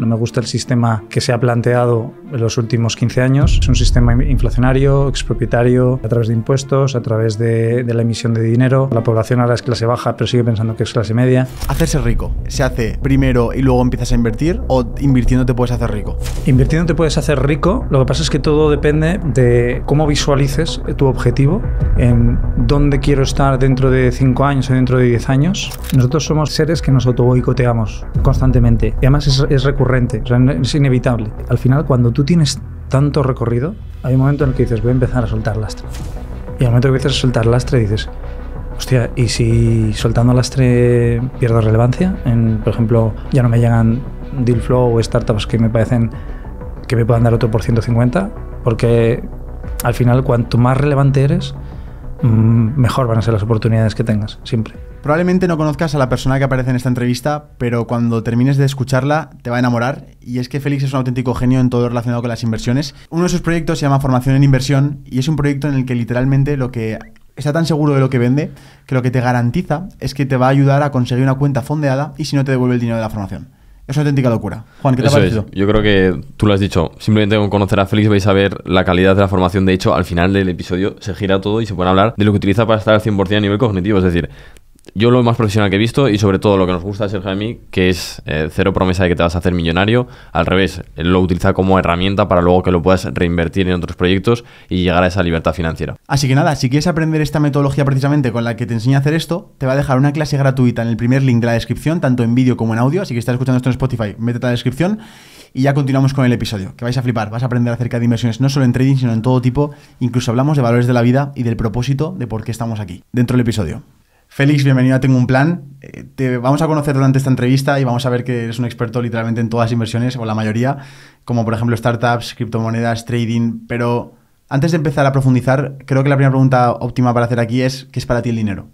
No me gusta el sistema que se ha planteado en los últimos 15 años. Es un sistema inflacionario, expropietario, a través de impuestos, a través de, de, la emisión de dinero. La población ahora es clase baja, pero sigue pensando que es clase media. Hacerse rico, ¿se hace primero y luego empiezas a invertir o invirtiendo te puedes hacer rico? Invirtiendo te puedes hacer rico. Lo que pasa es que todo depende de cómo visualices tu objetivo, en dónde quiero estar dentro de 5 años o dentro de 10 años. Nosotros somos seres que nos autoboicoteamos constantemente. Y además es, es recurrente es inevitable. Al final, cuando tú tienes tanto recorrido, hay un momento en el que dices, voy a empezar a soltar lastre. Y al momento que empiezas a soltar lastre, dices, hostia, ¿y si soltando lastre pierdo relevancia? En, por ejemplo, ya no me llegan deal flow o startups que me parecen que me puedan dar otro por 150, porque al final, cuanto más relevante eres, mejor van a ser las oportunidades que tengas, siempre. Probablemente no conozcas a la persona que aparece en esta entrevista, pero cuando termines de escucharla te va a enamorar. Y es que Félix es un auténtico genio en todo lo relacionado con las inversiones. Uno de sus proyectos se llama Formación en Inversión y es un proyecto en el que literalmente lo que está tan seguro de lo que vende que lo que te garantiza es que te va a ayudar a conseguir una cuenta fondeada y si no te devuelve el dinero de la formación. Es una auténtica locura. Juan, ¿qué te ha parecido? Yo creo que tú lo has dicho. Simplemente con conocer a Félix vais a ver la calidad de la formación. De hecho, al final del episodio se gira todo y se puede hablar de lo que utiliza para estar al 100% a nivel cognitivo. Es decir, yo lo más profesional que he visto y sobre todo lo que nos gusta de Sergio a mí, que es eh, cero promesa de que te vas a hacer millonario, al revés, lo utiliza como herramienta para luego que lo puedas reinvertir en otros proyectos y llegar a esa libertad financiera. Así que nada, si quieres aprender esta metodología precisamente con la que te enseña a hacer esto, te va a dejar una clase gratuita en el primer link de la descripción, tanto en vídeo como en audio, así que si estás escuchando esto en Spotify, métete a la descripción y ya continuamos con el episodio, que vais a flipar, vas a aprender acerca de inversiones no solo en trading, sino en todo tipo, incluso hablamos de valores de la vida y del propósito de por qué estamos aquí, dentro del episodio. Félix, bienvenido a Tengo un Plan. Eh, te vamos a conocer durante esta entrevista y vamos a ver que eres un experto literalmente en todas las inversiones, o la mayoría, como por ejemplo startups, criptomonedas, trading. Pero antes de empezar a profundizar, creo que la primera pregunta óptima para hacer aquí es, ¿qué es para ti el dinero?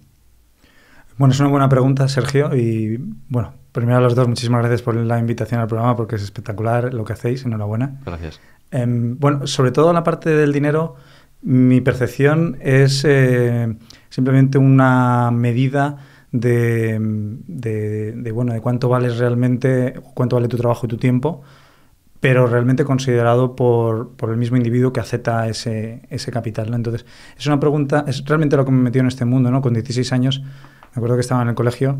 Bueno, es una buena pregunta, Sergio. Y bueno, primero a los dos, muchísimas gracias por la invitación al programa porque es espectacular lo que hacéis. Enhorabuena. Gracias. Eh, bueno, sobre todo la parte del dinero, mi percepción es eh, simplemente una medida de, de, bueno, de cuánto vales realmente, cuánto vale tu trabajo y tu tiempo, pero realmente considerado por, por el mismo individuo que acepta ese, ese capital. Entonces, es una pregunta, es realmente lo que me metió en este mundo, ¿no? Con 16 años, me acuerdo que estaba en el colegio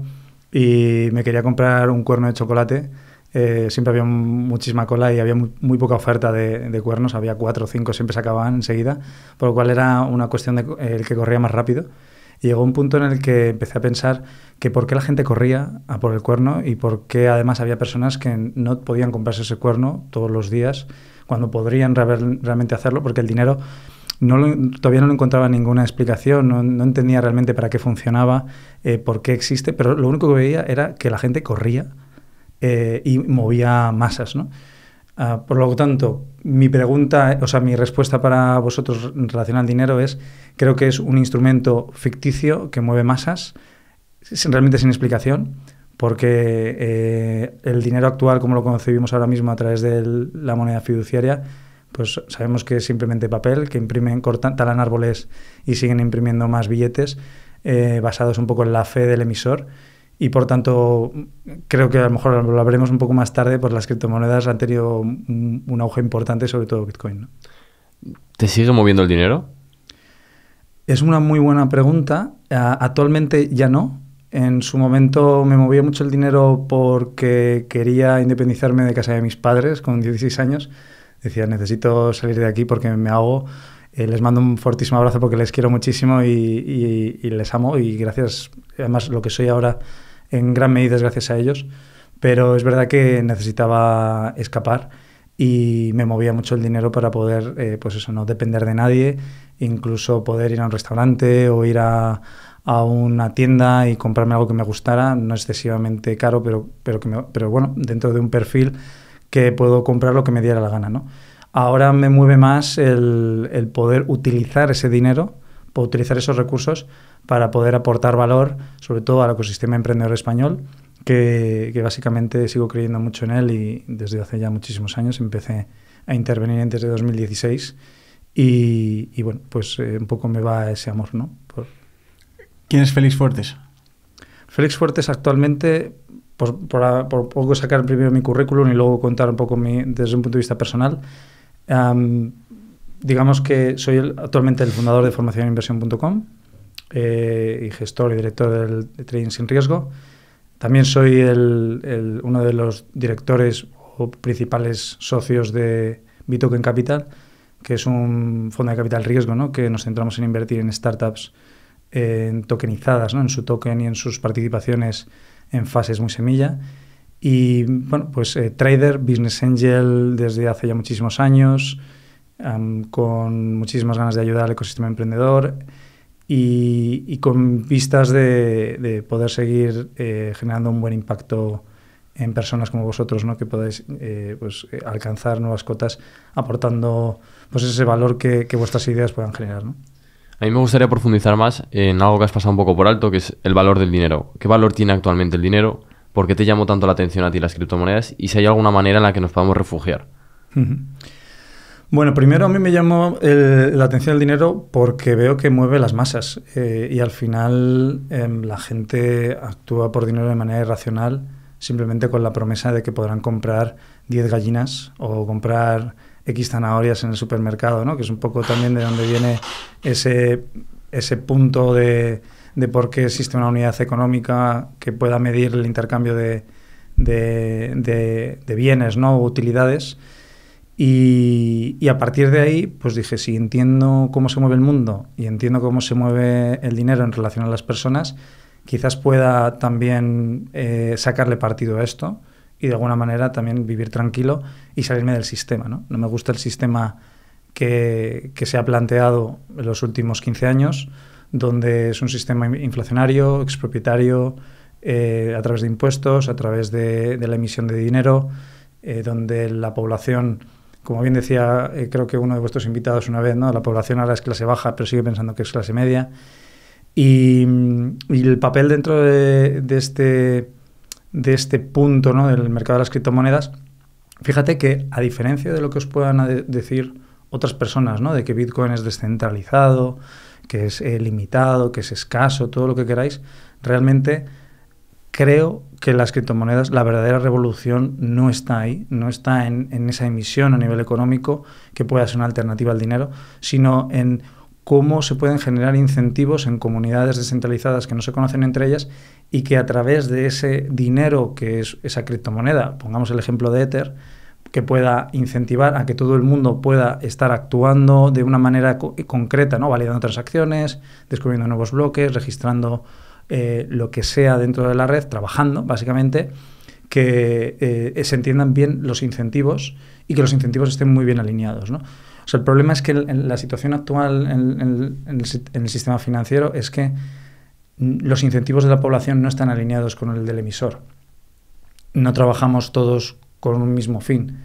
y me quería comprar un cuerno de chocolate. Eh, siempre había muchísima cola y había muy, poca oferta de, cuernos, había cuatro o cinco, siempre se acababan enseguida, por lo cual era una cuestión de eh, que corría más rápido. Y llegó un punto en el que empecé a pensar que por qué la gente corría a por el cuerno y por qué además había personas que no podían comprarse ese cuerno todos los días cuando podrían realmente hacerlo, porque el dinero no lo, todavía no encontraba ninguna explicación, no, no entendía realmente para qué funcionaba, eh, por qué existe, pero lo único que veía era que la gente corría eh, y movía masas, ¿no? Uh, por lo tanto, mi pregunta, o sea, mi respuesta para vosotros en relación al dinero es, creo que es un instrumento ficticio que mueve masas, realmente sin explicación, porque eh, el dinero actual, como lo concebimos ahora mismo a través de la moneda fiduciaria, pues sabemos que es simplemente papel, que imprimen, cortan, talan árboles y siguen imprimiendo más billetes, eh, basados un poco en la fe del emisor y por tanto creo que a lo mejor lo veremos un poco más tarde, pues las criptomonedas han tenido un, un auge importante, sobre todo Bitcoin. ¿no? ¿Te sigue moviendo el dinero? Es una muy buena pregunta. Uh, actualmente ya no. En su momento me movía mucho el dinero porque quería independizarme de casa de mis padres con 16 años. Decía, necesito salir de aquí porque me hago. Eh, les mando un fortísimo abrazo porque les quiero muchísimo y, y, y, les amo y gracias, además lo que soy ahora en gran medida es gracias a ellos, pero es verdad que necesitaba escapar y me movía mucho el dinero para poder, eh, pues eso, no depender de nadie, incluso poder ir a un restaurante o ir a, a una tienda y comprarme algo que me gustara, no excesivamente caro, pero, pero, que pero bueno, dentro de un perfil que puedo comprar lo que me diera la gana, ¿no? Ahora me mueve más el, el poder utilizar ese dinero, utilizar esos recursos para poder aportar valor, sobre todo al ecosistema emprendedor español, que, que, básicamente sigo creyendo mucho en él y desde hace ya muchísimos años empecé a intervenir antes de 2016 y, y bueno, pues eh, un poco me va ese amor, ¿no? Por, ¿Quién es Félix Fuertes? Félix Fuertes actualmente, por, por, por, poco sacar primero mi currículum y luego contar un poco mi, desde un punto de vista personal, um, digamos que soy el, actualmente el fundador de formacioninversión.com eh, y gestor y director del, de Trading Sin Riesgo. También soy el, uno de los directores o principales socios de Bitoken Capital, que es un fondo de capital riesgo, ¿no? que nos centramos en invertir en startups en tokenizadas, ¿no? en su token y en sus participaciones en fases muy semilla. Y bueno, pues eh, trader, business angel desde hace ya muchísimos años, um, con muchísimas ganas de ayudar al ecosistema emprendedor y, y con vistas de, de poder seguir eh, generando un buen impacto en personas como vosotros, ¿no? que podáis eh, pues, alcanzar nuevas cotas aportando pues, ese valor que, que vuestras ideas puedan generar. ¿no? A mí me gustaría profundizar más en algo que has pasado un poco por alto, que es el valor del dinero. ¿Qué valor tiene actualmente el dinero? ¿Por qué te llamó tanto la atención a ti las criptomonedas? Y si hay alguna manera en la que nos podamos refugiar. Uh -huh. Bueno, primero a mí me llamó el, la atención el dinero porque veo que mueve las masas eh, y al final eh, la gente actúa por dinero de manera irracional simplemente con la promesa de que podrán comprar 10 gallinas o comprar X zanahorias en el supermercado, ¿no? que es un poco también de donde viene ese, ese punto de, de por qué existe una unidad económica que pueda medir el intercambio de, de, de, de bienes ¿no? o utilidades. Y, a partir de ahí, pues dije, si entiendo cómo se mueve el mundo y entiendo cómo se mueve el dinero en relación a las personas, quizás pueda también eh, sacarle partido a esto y de alguna manera también vivir tranquilo y salirme del sistema. No, no me gusta el sistema que, que, se ha planteado en los últimos 15 años, donde es un sistema inflacionario, expropietario, eh, a través de impuestos, a través de, de la emisión de dinero, eh, donde la población, como bien decía, eh, creo que uno de vuestros invitados una vez, ¿no? la población ahora es clase baja, pero sigue pensando que es clase media. Y, y el papel dentro de, este de este punto ¿no? del mercado de las criptomonedas, fíjate que a diferencia de lo que os puedan de decir otras personas, ¿no? de que Bitcoin es descentralizado, que es eh, limitado, que es escaso, todo lo que queráis, realmente creo que las criptomonedas, la verdadera revolución no está ahí, no está en, en esa emisión a nivel económico que pueda ser una alternativa al dinero, sino en cómo se pueden generar incentivos en comunidades descentralizadas que no se conocen entre ellas y que a través de ese dinero que es esa criptomoneda, pongamos el ejemplo de Ether, que pueda incentivar a que todo el mundo pueda estar actuando de una manera co concreta, ¿no? validando transacciones, descubriendo nuevos bloques, registrando eh, lo que sea dentro de la red, trabajando básicamente, que eh, se entiendan bien los incentivos y que los incentivos estén muy bien alineados. ¿no? O sea, el problema es que en la situación actual en, el, en, el, sistema financiero es que los incentivos de la población no están alineados con el del emisor. No trabajamos todos con un mismo fin.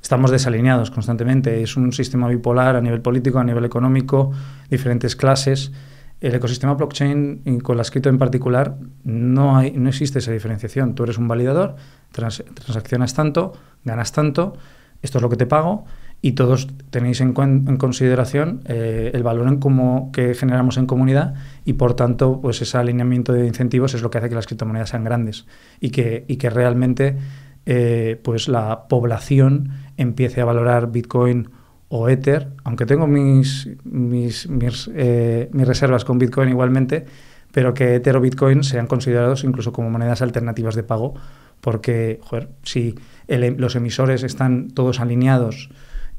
Estamos desalineados constantemente. Es un sistema bipolar a nivel político, a nivel económico, diferentes clases. El ecosistema blockchain, y con la escrito en particular, no, hay, no existe esa diferenciación. Tú eres un validador, trans, transaccionas tanto, ganas tanto, esto es lo que te pago, y todos tenéis en, en consideración eh, el valor en como que generamos en comunidad y por tanto pues ese alineamiento de incentivos es lo que hace que las criptomonedas sean grandes y que, y que realmente eh, pues la población empiece a valorar Bitcoin o Ether, aunque tengo mis, mis, eh, mis reservas con Bitcoin igualmente, pero que Ether o Bitcoin sean considerados incluso como monedas alternativas de pago, porque, si el- los emisores están todos alineados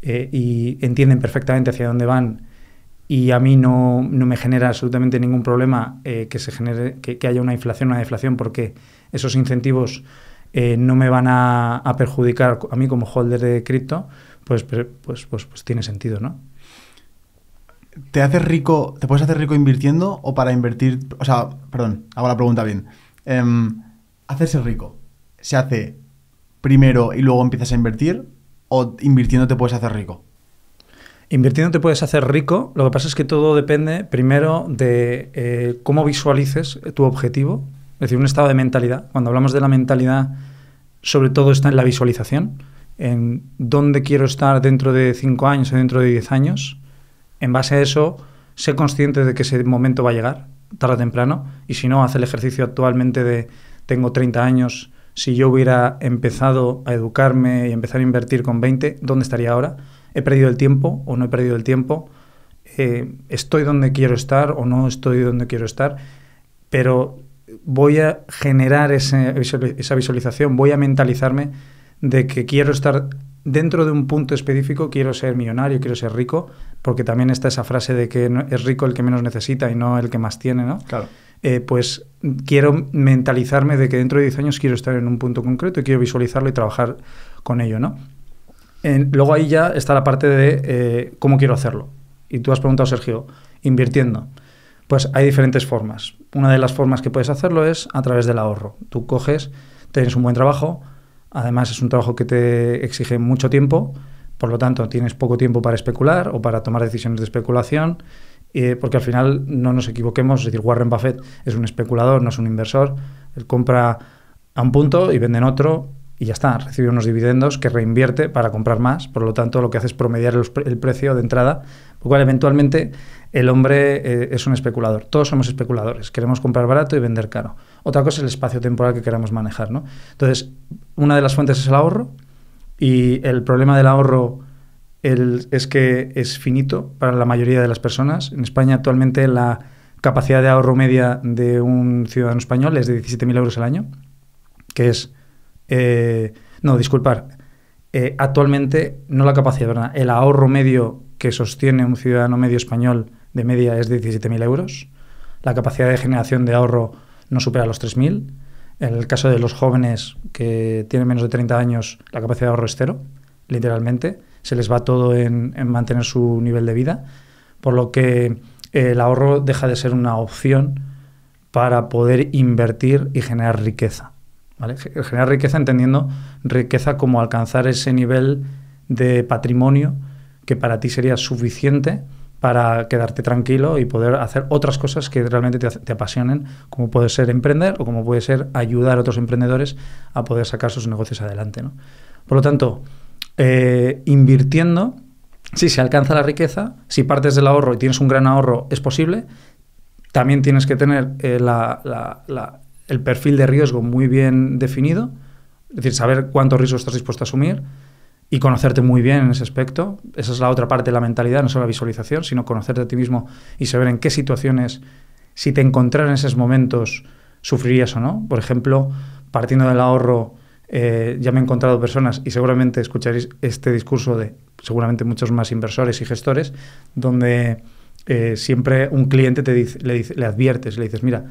eh, y entienden perfectamente hacia dónde van y a mí no, no me genera absolutamente ningún problema eh, que se genere que, que haya una inflación, una deflación, porque esos incentivos eh, no me van a, a perjudicar a mí como holder de cripto, pues, pues, pues, pues, tiene sentido, ¿no? ¿Te haces rico, te puedes hacer rico invirtiendo o para invertir, o sea, perdón, hago la pregunta bien. Em, ¿Hacerse rico se hace primero y luego empiezas a invertir o invirtiendo te puedes hacer rico? Invirtiendo te puedes hacer rico, lo que pasa es que todo depende primero de eh, cómo visualices tu objetivo, es decir, un estado de mentalidad. Cuando hablamos de la mentalidad, sobre todo está en la visualización, en dónde quiero estar dentro de 5 años o dentro de 10 años. En base a eso, sé consciente de que ese momento va a llegar, tarde o temprano, y si no, hace el ejercicio actualmente de tengo 30 años, si yo hubiera empezado a educarme y empezar a invertir con 20, ¿dónde estaría ahora? ¿He perdido el tiempo o no he perdido el tiempo? Eh, ¿Estoy donde quiero estar o no estoy donde quiero estar? Pero voy a generar esa visualización, voy a mentalizarme de que quiero estar dentro de un punto específico, quiero ser millonario, quiero ser rico, porque también está esa frase de que es rico el que menos necesita y no el que más tiene, ¿no? Claro. eh, pues quiero mentalizarme de que dentro de 10 años quiero estar en un punto concreto y quiero visualizarlo y trabajar con ello, ¿no? En- luego ahí ya está la parte de eh, cómo quiero hacerlo. Y tú has preguntado, Sergio, invirtiendo. Pues hay diferentes formas. Una de las formas que puedes hacerlo es a través del ahorro. Tú coges, tienes un buen trabajo, además es un trabajo que te exige mucho tiempo, por lo tanto tienes poco tiempo para especular o para tomar decisiones de especulación, eh, porque al final no nos equivoquemos, es decir, Warren Buffett es un especulador, no es un inversor, él compra a un punto y vende en otro y ya está, recibe unos dividendos que reinvierte para comprar más, por lo tanto lo que hace es promediar el precio de entrada, lo cual eventualmente el hombre eh, es un especulador, todos somos especuladores, queremos comprar barato y vender caro. Otra cosa es el espacio temporal que queramos manejar, ¿no? Entonces, una de las fuentes es el ahorro y el problema del ahorro es que es finito para la mayoría de las personas. En España actualmente la capacidad de ahorro media de un ciudadano español es de 17.000 euros al año, que es... eh, no, disculpar. eh, actualmente, no la capacidad, ¿verdad? el ahorro medio que sostiene un ciudadano medio español de media es de 17.000 euros. La capacidad de generación de ahorro no supera los 3.000. En el caso de los jóvenes que tienen menos de 30 años, la capacidad de ahorro es cero, literalmente. Se les va todo en, en mantener su nivel de vida. Por lo que eh, el ahorro deja de ser una opción para poder invertir y generar riqueza. ¿vale? Ge- Generar riqueza entendiendo riqueza como alcanzar ese nivel de patrimonio que para ti sería suficiente para quedarte tranquilo y poder hacer otras cosas que realmente te, te apasionen, como puede ser emprender o como puede ser ayudar a otros emprendedores a poder sacar sus negocios adelante. ¿no? Por lo tanto, eh, invirtiendo, si se alcanza la riqueza, si partes del ahorro y tienes un gran ahorro, es posible. También tienes que tener eh, el perfil de riesgo muy bien definido, es decir, saber cuánto riesgo estás dispuesto a asumir y conocerte muy bien en ese aspecto. Esa es la otra parte de la mentalidad, no solo la visualización, sino conocerte a ti mismo y saber en qué situaciones, si te encontraras en esos momentos, sufrirías o no. Por ejemplo, partiendo del ahorro, eh, ya me he encontrado personas y seguramente escucharéis este discurso de seguramente muchos más inversores y gestores, donde eh, siempre un cliente te dice, le, dice- le adviertes, le dices, mira,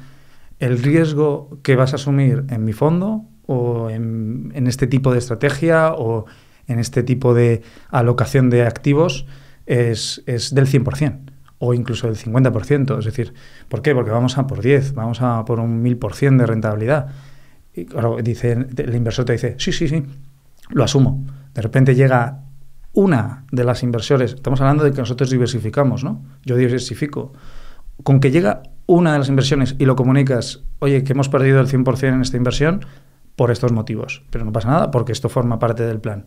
el riesgo que vas a asumir en mi fondo o en, en este tipo de estrategia o en este tipo de alocación de activos es, es del 100% o incluso del 50%. Es decir, ¿por qué? Porque vamos a por 10, vamos a por un 1000% de rentabilidad. Y claro, dice, el inversor te dice, sí, sí, sí, lo asumo. De repente llega una de las inversores, estamos hablando de que nosotros diversificamos, ¿no? Yo diversifico. Con que llega una de las inversiones y lo comunicas, oye, que hemos perdido el 100% en esta inversión por estos motivos, pero no pasa nada porque esto forma parte del plan.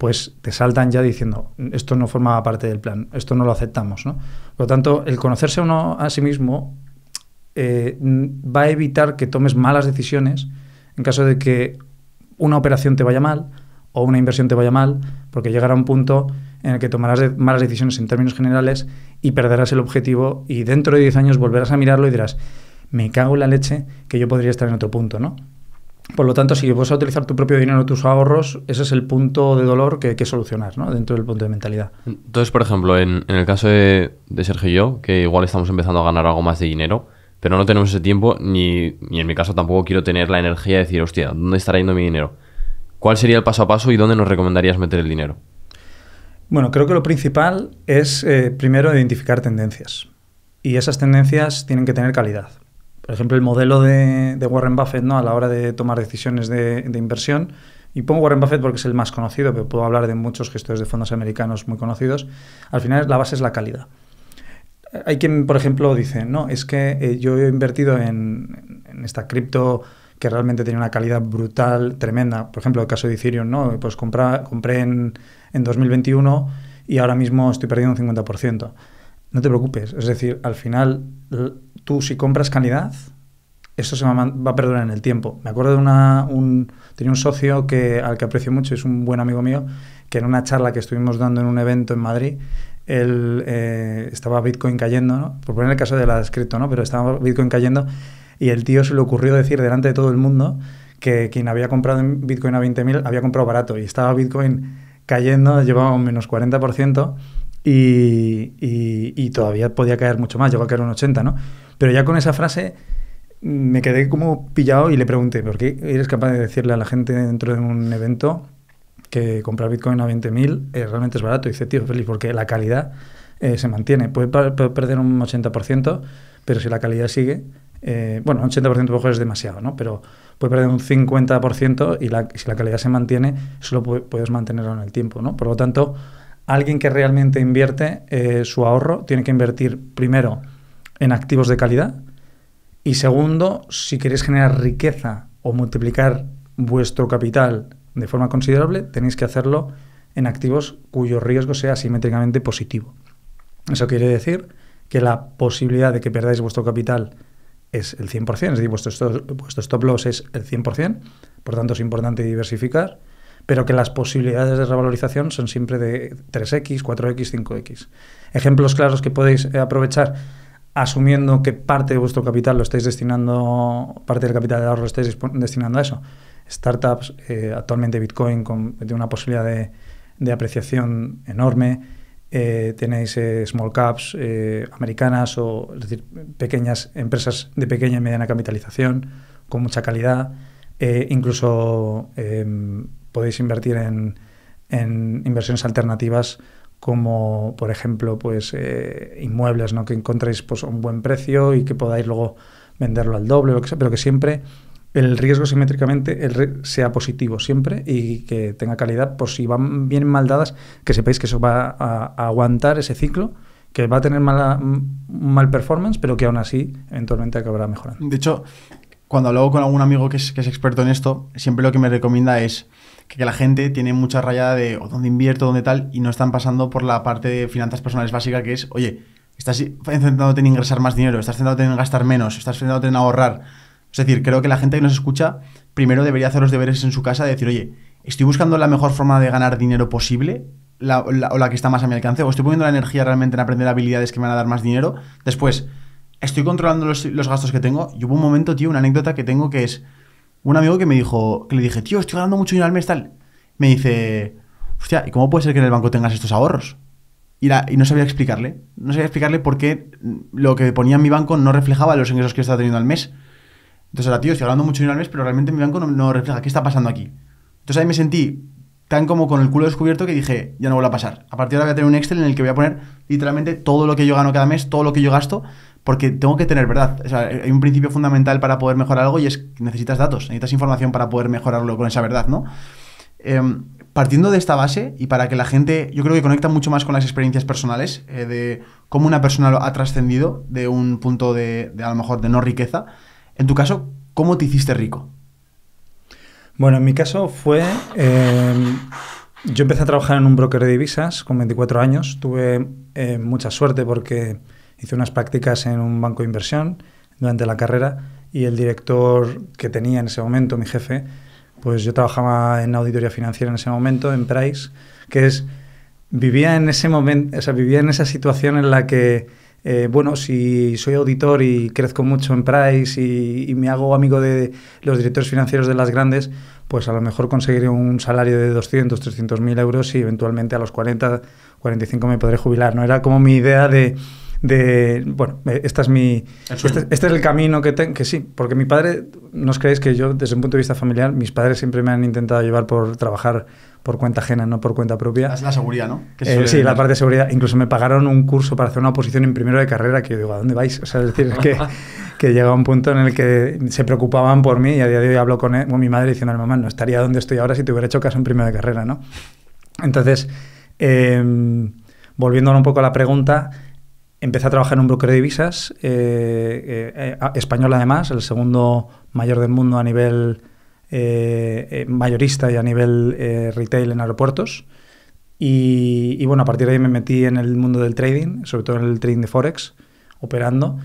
Pues te saltan ya diciendo, esto no formaba parte del plan, esto no lo aceptamos, ¿no? Por lo tanto, el conocerse uno a sí mismo eh, va a evitar que tomes malas decisiones en caso de que una operación te vaya mal o una inversión te vaya mal, porque llegará un punto en el que tomarás malas decisiones en términos generales y perderás el objetivo y dentro de 10 años volverás a mirarlo y dirás, me cago en la leche que yo podría estar en otro punto, ¿no? Por lo tanto, si vas a utilizar tu propio dinero, tus ahorros, ese es el punto de dolor que hay que solucionar, ¿no? Dentro del punto de mentalidad. Entonces, por ejemplo, en, en el caso de, de, Sergio y yo, que igual estamos empezando a ganar algo más de dinero, pero no tenemos ese tiempo, ni, ni en mi caso tampoco quiero tener la energía de decir, hostia, ¿dónde estará yendo mi dinero? ¿Cuál sería el paso a paso y dónde nos recomendarías meter el dinero? Bueno, creo que lo principal es, eh, primero, identificar tendencias. Y esas tendencias tienen que tener calidad. Por ejemplo, el modelo de, Warren Buffett ¿no? a la hora de tomar decisiones de, inversión, y pongo Warren Buffett porque es el más conocido, pero puedo hablar de muchos gestores de fondos americanos muy conocidos, al final la base es la calidad. Hay quien, por ejemplo, dice, no, es que eh, yo he invertido en, en esta cripto que realmente tiene una calidad brutal, tremenda. Por ejemplo, el caso de Ethereum, ¿no? Pues compra, compré en, en 2021 y ahora mismo estoy perdiendo un 50%. No te preocupes, es decir, al final tú si compras calidad, eso se va, a perdurar en el tiempo. Me acuerdo de una, un, tenía un socio que, al que aprecio mucho, es un buen amigo mío, que en una charla que estuvimos dando en un evento en Madrid, él eh, estaba Bitcoin cayendo, ¿no? por poner el caso de la descrito, ¿no? pero estaba Bitcoin cayendo y el tío se le ocurrió decir delante de todo el mundo que quien había comprado Bitcoin a 20.000 había comprado barato y estaba Bitcoin cayendo, llevaba un menos 40% y, y, y, todavía podía caer mucho más, llegó a caer un 80%, ¿no? Pero ya con esa frase me quedé como pillado y le pregunté, ¿por qué eres capaz de decirle a la gente dentro de un evento que comprar Bitcoin a 20.000 eh, realmente es barato? Y dice, tío, feliz, porque la calidad eh, se mantiene. Puede, puede, perder un 80%, pero si la calidad sigue, eh, bueno, un 80% mejor es demasiado, ¿no? Pero puede perder un 50% y la, si la calidad se mantiene, eso lo puede, puedes mantenerlo en el tiempo, ¿no? Por lo tanto, alguien que realmente invierte eh, su ahorro tiene que invertir primero en activos de calidad y segundo, si queréis generar riqueza o multiplicar vuestro capital de forma considerable, tenéis que hacerlo en activos cuyo riesgo sea simétricamente positivo. Eso quiere decir que la posibilidad de que perdáis vuestro capital es el 100%, es decir, vuestro vuestro stop loss es el 100%, por tanto es importante diversificar, pero que las posibilidades de revalorización son siempre de 3x, 4x, 5x. Ejemplos claros que podéis eh, aprovechar asumiendo que parte de vuestro capital lo estáis destinando, parte del capital de ahorro lo estáis destinando a eso. Startups, eh, actualmente Bitcoin con, tiene una posibilidad de, de apreciación enorme, eh, tenéis small caps americanas o es decir, pequeñas empresas de pequeña y mediana capitalización con mucha calidad. Incluso em, podéis invertir en, inversiones alternativas como por ejemplo pues eh, inmuebles ¿no? que encontréis pues, a un buen precio y que podáis luego venderlo al doble, lo que sea, pero que siempre el riesgo simétricamente el sea positivo siempre y que tenga calidad por si van bien mal dadas, que sepáis que eso va a, a aguantar ese ciclo, que va a tener mala, mal performance, pero que aún así eventualmente acabará mejorando. De hecho, cuando hablo con algún amigo que es, que es experto en esto, siempre lo que me recomienda es que, la gente tiene mucha rayada de dónde invierto, dónde tal, y no están pasando por la parte de finanzas personales básica que es, oye, estás centrándote en ingresar más dinero, estás centrándote en gastar menos, estás centrándote en ahorrar, es decir, creo que la gente que nos escucha primero debería hacer los deberes en su casa de decir, oye, estoy buscando la mejor forma de ganar dinero posible o la que está más a mi alcance, o estoy poniendo la energía realmente en aprender habilidades que me van a dar más dinero. Después, estoy controlando los, los gastos que tengo. Y hubo un momento, tío, una anécdota que tengo que es un amigo que me dijo, que le dije, tío, estoy ganando mucho dinero al mes, tal. Me dice, hostia, ¿y cómo puede ser que en el banco tengas estos ahorros? Y, no sabía explicarle. No sabía explicarle por qué lo que ponía en mi banco no reflejaba los ingresos que estaba teniendo al mes. Entonces ahora, tío, estoy ganando mucho dinero al mes, pero realmente mi banco no, no, refleja qué está pasando aquí. Entonces ahí me sentí tan como con el culo descubierto que dije, ya no vuelvo a pasar. A partir de ahora voy a tener un Excel en el que voy a poner literalmente todo lo que yo gano cada mes, todo lo que yo gasto, porque tengo que tener verdad. O sea, hay un principio fundamental para poder mejorar algo y es que necesitas datos, necesitas información para poder mejorarlo con esa verdad, ¿no? Eh, partiendo de esta base y para que la gente, yo creo que conecta mucho más con las experiencias personales, eh, de cómo una persona ha trascendido de un punto de, a lo mejor de no riqueza, en tu caso, ¿cómo te hiciste rico? Bueno, en mi caso fue... Eh, yo empecé a trabajar en un broker de divisas con 24 años. Tuve eh, mucha suerte porque hice unas prácticas en un banco de inversión durante la carrera y el director que tenía en ese momento, mi jefe, pues yo trabajaba en auditoría financiera en ese momento, en Price, que es... Vivía en ese momento, o sea, vivía en esa situación en la que eh, bueno, si soy auditor y crezco mucho en Price y, me hago amigo de los directores financieros de las grandes, pues a lo mejor conseguiré un salario de 200, 300 mil euros y eventualmente a los 40, 45 me podré jubilar. ¿no? Era como mi idea de, de bueno, eh, esta es mi, este, este, es el camino que tengo, que sí, porque mi padre, no os creéis que yo, desde un punto de vista familiar, mis padres siempre me han intentado llevar por trabajar por cuenta ajena, no por cuenta propia. Es la seguridad, ¿no? Eh, sí, la parte de seguridad. Incluso me pagaron un curso para hacer una oposición en primero de carrera que yo digo, ¿a dónde vais? O sea, es decir, que, que llega un punto en el que se preocupaban por mí y a día de hoy hablo con, mi madre diciendo, mamá, no estaría donde estoy ahora si te hubiera hecho caso en primero de carrera, ¿no? Entonces, em, volviendo un poco a la pregunta, empecé a trabajar en un broker de divisas, eh, eh, español además, el segundo mayor del mundo a nivel eh, eh, mayorista y a nivel eh, retail en aeropuertos. Y, bueno, a partir de ahí me metí en el mundo del trading, sobre todo en el trading de Forex, operando.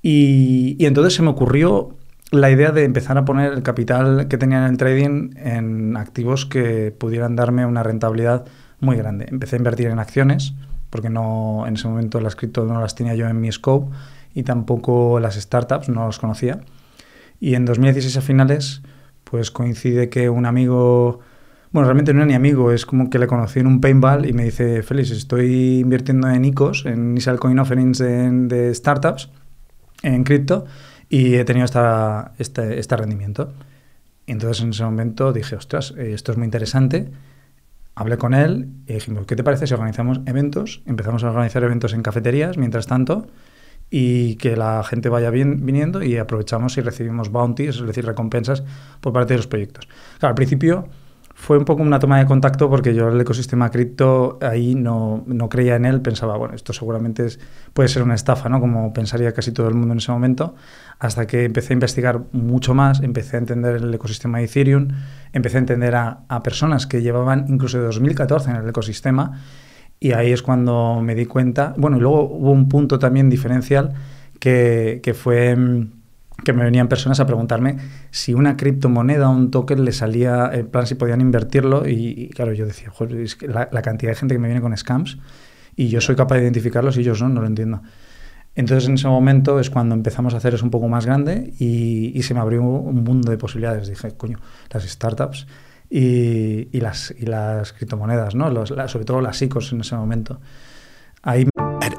Y, entonces se me ocurrió la idea de empezar a poner el capital que tenía en el trading en activos que pudieran darme una rentabilidad muy grande. Empecé a invertir en acciones, porque no en ese momento las cripto no las tenía yo en mi scope y tampoco las startups no las conocía. Y en 2016 a finales, pues coincide que un amigo, bueno, realmente no era ni amigo, es como que le conocí en un paintball y me dice, Félix, estoy invirtiendo en ICOs, en Initial Coin Offerings de, startups, en cripto, y he tenido esta, este, este rendimiento. Y entonces en ese momento dije, ostras, eh, esto es muy interesante. Hablé con él y dijimos, ¿qué te parece si organizamos eventos? Empezamos a organizar eventos en cafeterías, mientras tanto, y que la gente vaya viniendo y aprovechamos y recibimos bounties, es decir, recompensas por parte de los proyectos. Claro, al principio fue un poco una toma de contacto porque yo el ecosistema cripto ahí no, no, creía en él, pensaba, bueno, esto seguramente es, puede ser una estafa, ¿no? Como pensaría casi todo el mundo en ese momento, hasta que empecé a investigar mucho más, empecé a entender el ecosistema de Ethereum, empecé a entender a, a personas que llevaban incluso de 2014 en el ecosistema y ahí es cuando me di cuenta. Bueno, y luego hubo un punto también diferencial que, que fue mm, que me venían personas a preguntarme si una criptomoneda o un token le salía, en plan, si podían invertirlo. Y, claro, yo decía, la, cantidad de gente que me viene con scams y yo soy capaz de identificarlos y ellos no, no lo entiendo. Entonces en ese momento es cuando empezamos a hacer eso un poco más grande y, y se me abrió un mundo de posibilidades. Dije, coño, las startups y, y, las, y las criptomonedas, ¿no? Los, la, sobre todo las ICOs en ese momento. Ahí...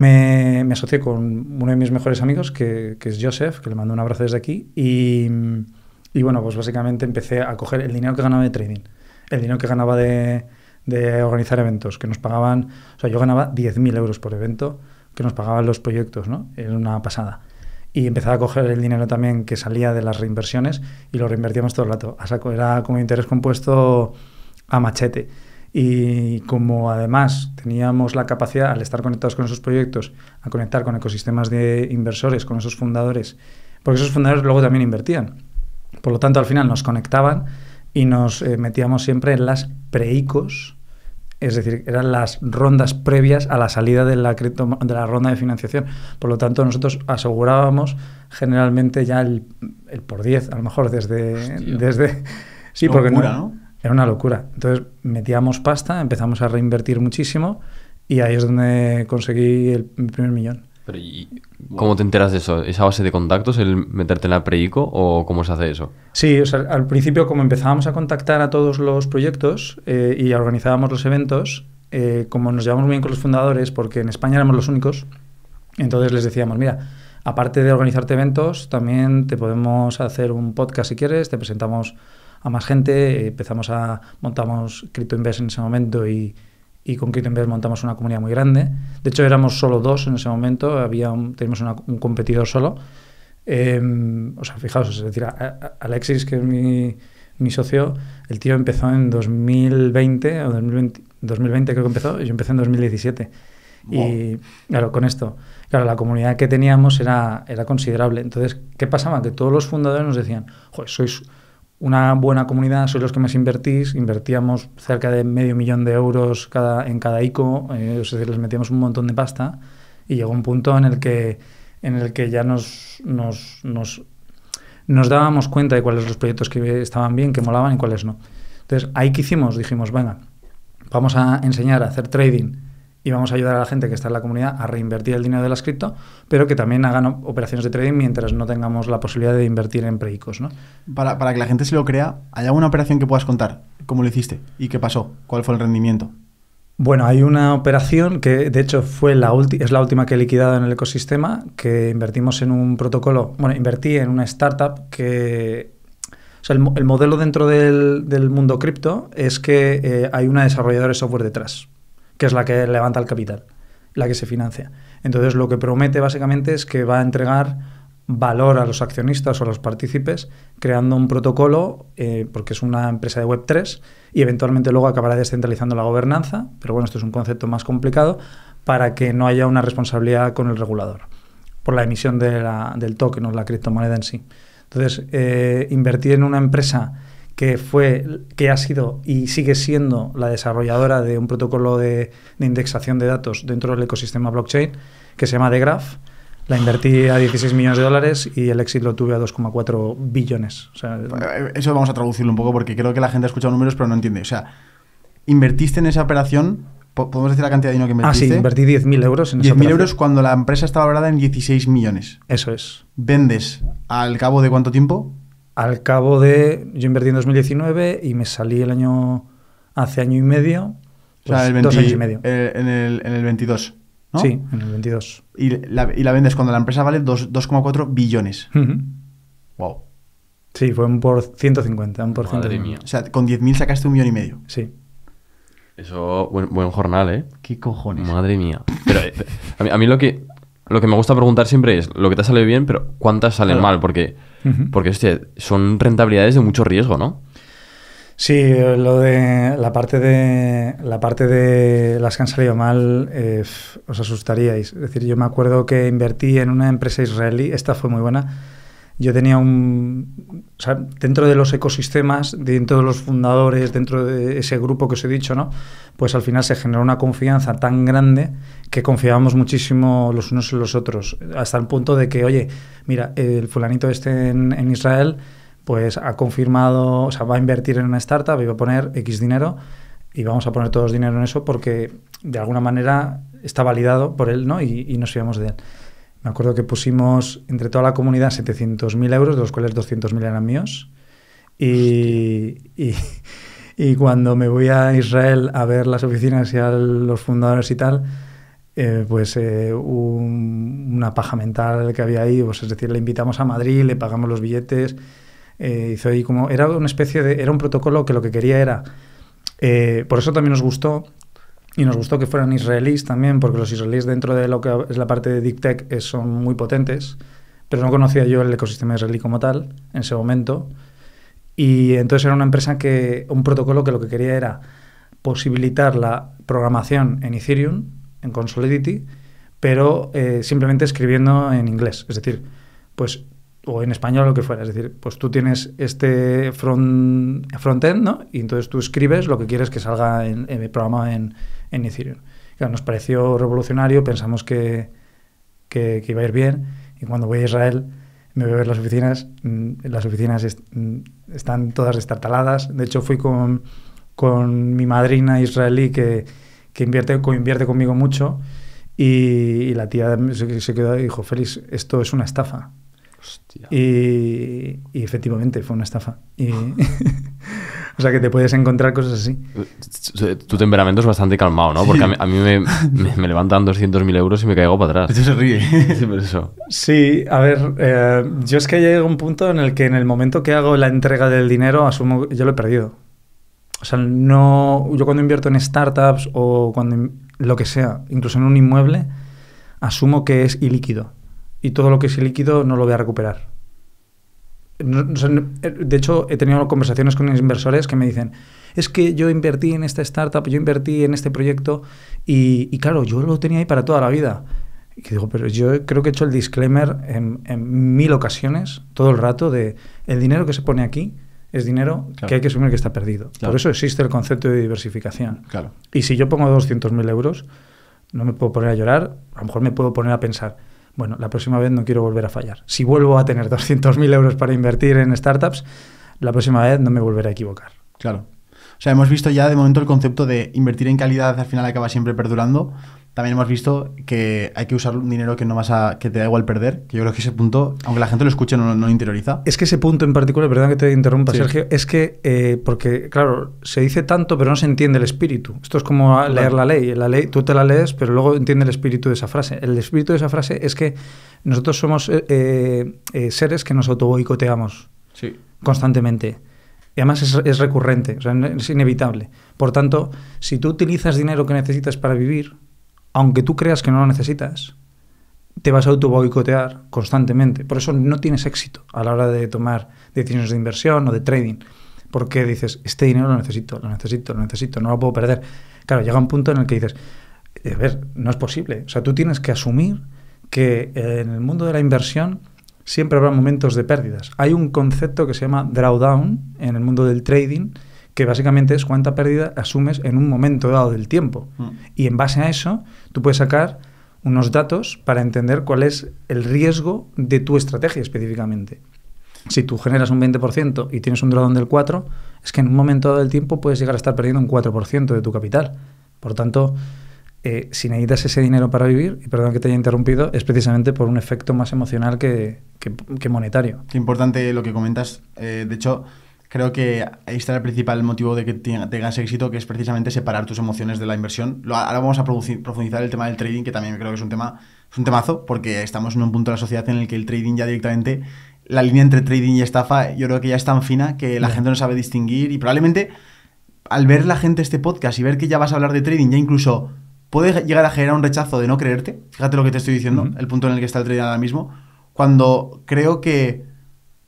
Me, asocié con uno de mis mejores amigos, que, es Joseph, que le mando un abrazo desde aquí, y, y, bueno, pues básicamente empecé a coger el dinero que ganaba de trading, el dinero que ganaba de, organizar eventos, que nos pagaban, o sea, yo ganaba 10.000 euros por evento, que nos pagaban los proyectos, ¿no? Era una pasada y empezaba a coger el dinero también que salía de las reinversiones y lo reinvertíamos todo el rato. Era como interés compuesto a machete. Y como además teníamos la capacidad, al estar conectados con esos proyectos, a conectar con ecosistemas de inversores, con esos fundadores, porque esos fundadores luego también invertían. Por lo tanto, al final nos conectaban y nos eh, metíamos siempre en las pre-ICOs es decir, eran las rondas previas a la salida de la, de la ronda de financiación. Por lo tanto, nosotros asegurábamos generalmente ya el, por 10, a lo mejor desde... desde sí, porque no, Era una locura. Entonces metíamos pasta, empezamos a reinvertir muchísimo y ahí es donde conseguí el, primer millón. ¿Cómo te enteras de eso? ¿Esa base de contactos, el meterte en la preico o cómo se hace eso? Sí, o sea, al principio como empezábamos a contactar a todos los proyectos eh, y organizábamos los eventos, eh, como nos llevamos muy bien con los fundadores, porque en España éramos los únicos, entonces les decíamos, mira, aparte de organizarte eventos, también te podemos hacer un podcast si quieres, te presentamos a más gente, empezamos a, montamos Crypto Invest en ese momento y y con Invest montamos una comunidad muy grande. De hecho, éramos solo dos en ese momento, había un, teníamos un competidor solo. Em, o sea, fijaos, es decir, Alexis, que es mi, mi, socio, el tío empezó en 2020, o 2020, 2020 creo que empezó, y yo empecé en 2017. Y claro, con esto, claro, la comunidad que teníamos era, era considerable. Entonces, ¿qué pasaba? Que todos los fundadores nos decían, joder, sois una buena comunidad, sois los que más invertís, invertíamos cerca de medio millón de euros cada, en cada ICO, eh, es decir, les metíamos un montón de pasta y llegó un punto en el que, en el que ya nos, nos, nos, nos dábamos cuenta de cuáles los proyectos que estaban bien, que molaban y cuáles no. Entonces, ahí que hicimos, dijimos, venga, vamos a enseñar a hacer trading y vamos a ayudar a la gente que está en la comunidad a reinvertir el dinero de las cripto, pero que también hagan operaciones de trading mientras no tengamos la posibilidad de invertir en preicos, ¿no? Para, para que la gente se lo crea, ¿hay alguna operación que puedas contar? ¿Cómo lo hiciste? ¿Y qué pasó? ¿Cuál fue el rendimiento? Bueno, hay una operación que de hecho fue la es la última que he liquidado en el ecosistema, que invertimos en un protocolo, bueno, invertí en una startup que... O sea, el, el modelo dentro del, del mundo cripto es que eh, hay una desarrolladora de software detrás que es la que levanta el capital, la que se financia. Entonces lo que promete básicamente es que va a entregar valor a los accionistas o a los partícipes creando un protocolo, eh, porque es una empresa de Web3, y eventualmente luego acabará descentralizando la gobernanza, pero bueno, esto es un concepto más complicado, para que no haya una responsabilidad con el regulador por la emisión del token o la criptomoneda en sí. Entonces, eh, invertir en una empresa que fue, que ha sido y sigue siendo la desarrolladora de un protocolo de, indexación de datos dentro del ecosistema blockchain, que se llama The Graph. La invertí a 16 millones de dólares y el éxito lo tuve a 2,4 billones. Eh, eso vamos a traducirlo un poco porque creo que la gente ha escuchado números pero no entiende. O sea, invertiste en esa operación, ¿podemos decir la cantidad de dinero que invertiste? Ah, sí, invertí 10.000 euros en 10.000 euros cuando la empresa estaba valorada en 16 millones. Eso es. ¿Vendes al cabo de cuánto tiempo? Al cabo de. Yo invertí en 2019 y me salí el año. hace año y medio. o sea, pues el dos años y medio. Eh, en, el, en el 22. ¿no? Sí, en el 22. Y la, y la vendes cuando la empresa vale 2,4 billones. Wow. Sí, fue un por 150, un por Madre mía. O sea, con 10.000 sacaste un millón y medio. Sí. Eso, buen, buen jornal, ¿eh? ¿Qué cojones? Madre mía. Pero eh, a mí, a mí lo que lo que me gusta preguntar siempre es lo que te sale bien, pero ¿cuántas salen mal? Porque, porque hostia, son rentabilidades de mucho riesgo, ¿no? Sí, lo de la parte de la parte de las que han salido mal eh, os asustaríais. Es decir, yo me acuerdo que invertí en una empresa israelí, esta fue muy buena. Yo tenía un dentro de los ecosistemas, dentro de los fundadores, dentro de ese grupo que os he dicho, ¿no? Pues al final se generó una confianza tan grande que confiábamos muchísimo los unos en los otros, hasta el punto de que, oye, mira, el fulanito este en, Israel, pues ha confirmado, o sea, va a invertir en una startup y va a poner X dinero y vamos a poner todos dinero en eso porque de alguna manera está validado por él, ¿no? Y, y nos fiamos de él. Me acuerdo que pusimos entre toda la comunidad 700.000 euros, de los cuales 200.000 eran míos. Y, y, cuando me voy a Israel a ver las oficinas y a los fundadores y tal, eh, pues eh, una paja mental que había ahí, pues, es decir, le invitamos a Madrid, le pagamos los billetes, eh, hizo ahí como, era una especie de, era un protocolo que lo que quería era, por eso también nos gustó, y nos gustó que fueran israelíes también, porque los israelíes dentro de lo que es la parte de Deep Tech son muy potentes, pero no conocía yo el ecosistema israelí como tal en ese momento. Y entonces era una empresa que, un protocolo que lo que quería era posibilitar la programación en Ethereum, en Consolidity, pero eh, simplemente escribiendo en inglés. Es decir, pues o en español o lo que fuera. Es decir, pues tú tienes este front, frontend, ¿no? Y entonces tú escribes lo que quieres que salga en, en programado en, en Ethereum. Claro, nos pareció revolucionario, pensamos que, que, iba a ir bien y cuando voy a Israel me voy a ver las oficinas, mm, las oficinas mm, están todas destartaladas. De hecho, fui con, con mi madrina israelí que, que invierte, invierte conmigo mucho y, la tía se, se, quedó y dijo, Félix, esto es una estafa. Y, y, efectivamente fue una estafa. Y O sea que te puedes encontrar cosas así. Tu temperamento es bastante calmado, ¿no? Porque a mí, me, me, levantan 200.000 euros y me caigo para atrás. Eso se ríe. Sí, por eso. Sí, a ver, eh, yo es que llego a un punto en el que en el momento que hago la entrega del dinero, asumo, yo lo he perdido. O sea, no, yo cuando invierto en startups o cuando lo que sea, incluso en un inmueble, asumo que es ilíquido. Y todo lo que es ilíquido no lo voy a recuperar. Eh, de hecho, he tenido conversaciones con inversores que me dicen, es que yo invertí en esta startup, yo invertí en este proyecto y, y claro, yo lo tenía ahí para toda la vida. Y digo, pero yo creo que he hecho el disclaimer en, en mil ocasiones, todo el rato, de el dinero que se pone aquí es dinero Claro. que hay que asumir que está perdido. Claro. Por eso existe el concepto de diversificación. Claro. Y si yo pongo 200.000 euros, no me puedo poner a llorar, a lo mejor me puedo poner a pensar, bueno, la próxima vez no quiero volver a fallar. Si vuelvo a tener 200.000 euros para invertir en startups, la próxima vez no me volveré a equivocar. Claro. O sea, hemos visto ya de momento el concepto de invertir en calidad al final acaba siempre perdurando. También hemos visto que hay que usar un dinero que no vas a, que te da igual perder. Que yo creo que ese punto, aunque la gente lo escuche, no, no lo interioriza. Es que ese punto en particular, perdón que te interrumpa, Sí. Sergio, es que, eh, porque, claro, se dice tanto, pero no se entiende el espíritu. Esto es como leer la ley. La ley, tú te la lees, pero luego entiende el espíritu de esa frase. El espíritu de esa frase es que nosotros somos eh, eh, seres que nos autoboicoteamos Sí. constantemente. Y además es, es recurrente, o sea, no- es inevitable. Por tanto, si tú utilizas dinero que necesitas para vivir, aunque tú creas que no lo necesitas, te vas a autoboicotear constantemente. Por eso no tienes éxito a la hora de tomar decisiones de inversión o de trading. Porque dices, este dinero lo necesito, lo necesito, lo necesito, no lo puedo perder. Claro, llega un punto en el que dices, a ver, no es posible. O sea, tú tienes que asumir que en el mundo de la inversión siempre habrá momentos de pérdidas. Hay un concepto que se llama drawdown en el mundo del trading, que básicamente es cuánta pérdida asumes en un momento dado del tiempo. Mm. Y en base a eso, tú puedes sacar unos datos para entender cuál es el riesgo de tu estrategia específicamente. Si tú generas un 20% y tienes un drawdown del 4%, es que en un momento dado del tiempo puedes llegar a estar perdiendo un 4% de tu capital. Por tanto, eh, si necesitas ese dinero para vivir, y perdón que te haya interrumpido, es precisamente por un efecto más emocional que, que- que monetario. Qué importante lo que comentas. Eh, de hecho, creo que ahí está el principal motivo de que te- tengas éxito, que es precisamente separar tus emociones de la inversión. Ahora vamos a profundizar el tema del trading, que también creo que es un tema, es un temazo, porque estamos en un punto de la sociedad en el que el trading ya directamente, la línea entre trading y estafa, yo creo que ya es tan fina que la gente no sabe distinguir y probablemente al ver la gente este podcast y ver que ya vas a hablar de trading, ya incluso puede llegar a generar un rechazo de no creerte. Fíjate lo que te estoy diciendo, el punto en el que está el trading ahora mismo. Cuando creo que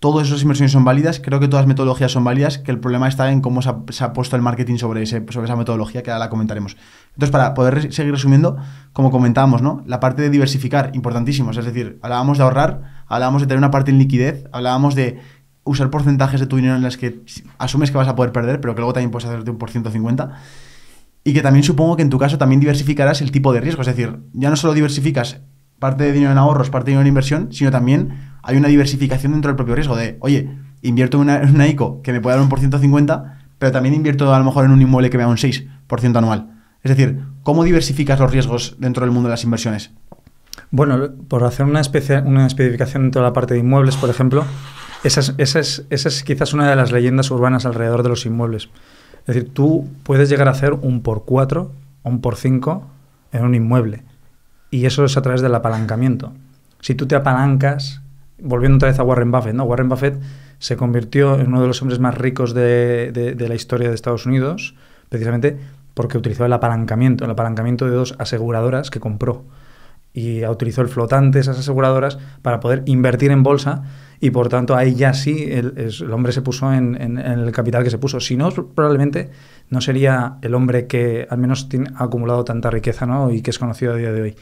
todas esas inversiones son válidas, creo que todas las metodologías son válidas, que el problema está en cómo se ha, puesto el marketing sobre, ese, sobre esa metodología, que ahora la comentaremos. Entonces, para poder seguir resumiendo, como comentábamos, ¿no? La parte de diversificar, importantísimo. Es decir, hablábamos de ahorrar, hablábamos de tener una parte en liquidez, hablábamos de usar porcentajes de tu dinero en las que asumes que vas a poder perder, pero que luego también puedes hacerte un por ciento cincuenta. Y que también supongo que en tu caso también diversificarás el tipo de riesgo. Es decir, ya no solo diversificas parte de dinero en ahorros, parte de dinero en inversión, sino también hay una diversificación dentro del propio riesgo de, oye, invierto en una, ICO que me puede dar un por ciento 50, pero también invierto a lo mejor en un inmueble que me da un 6% anual. Es decir, ¿cómo diversificas los riesgos dentro del mundo de las inversiones? Bueno, por hacer una, especia- una especificación dentro de la parte de inmuebles, por ejemplo, esa es, esa, es, esa es quizás una de las leyendas urbanas alrededor de los inmuebles. Es decir, tú puedes llegar a hacer un por 4 o un por 5 en un inmueble. Y eso es a través del apalancamiento. Si tú te apalancas, volviendo otra vez a Warren Buffett, ¿no? Warren Buffett se convirtió en uno de los hombres más ricos de, de- de la historia de Estados Unidos, precisamente porque utilizó el apalancamiento, el apalancamiento de dos aseguradoras que compró. Y utilizó el flotante, esas aseguradoras, para poder invertir en bolsa y por tanto ahí ya sí el, hombre se puso en el capital que se puso. Si no, probablemente no sería el hombre que al menos tiene, ha acumulado tanta riqueza ¿no? y que es conocido a día de hoy.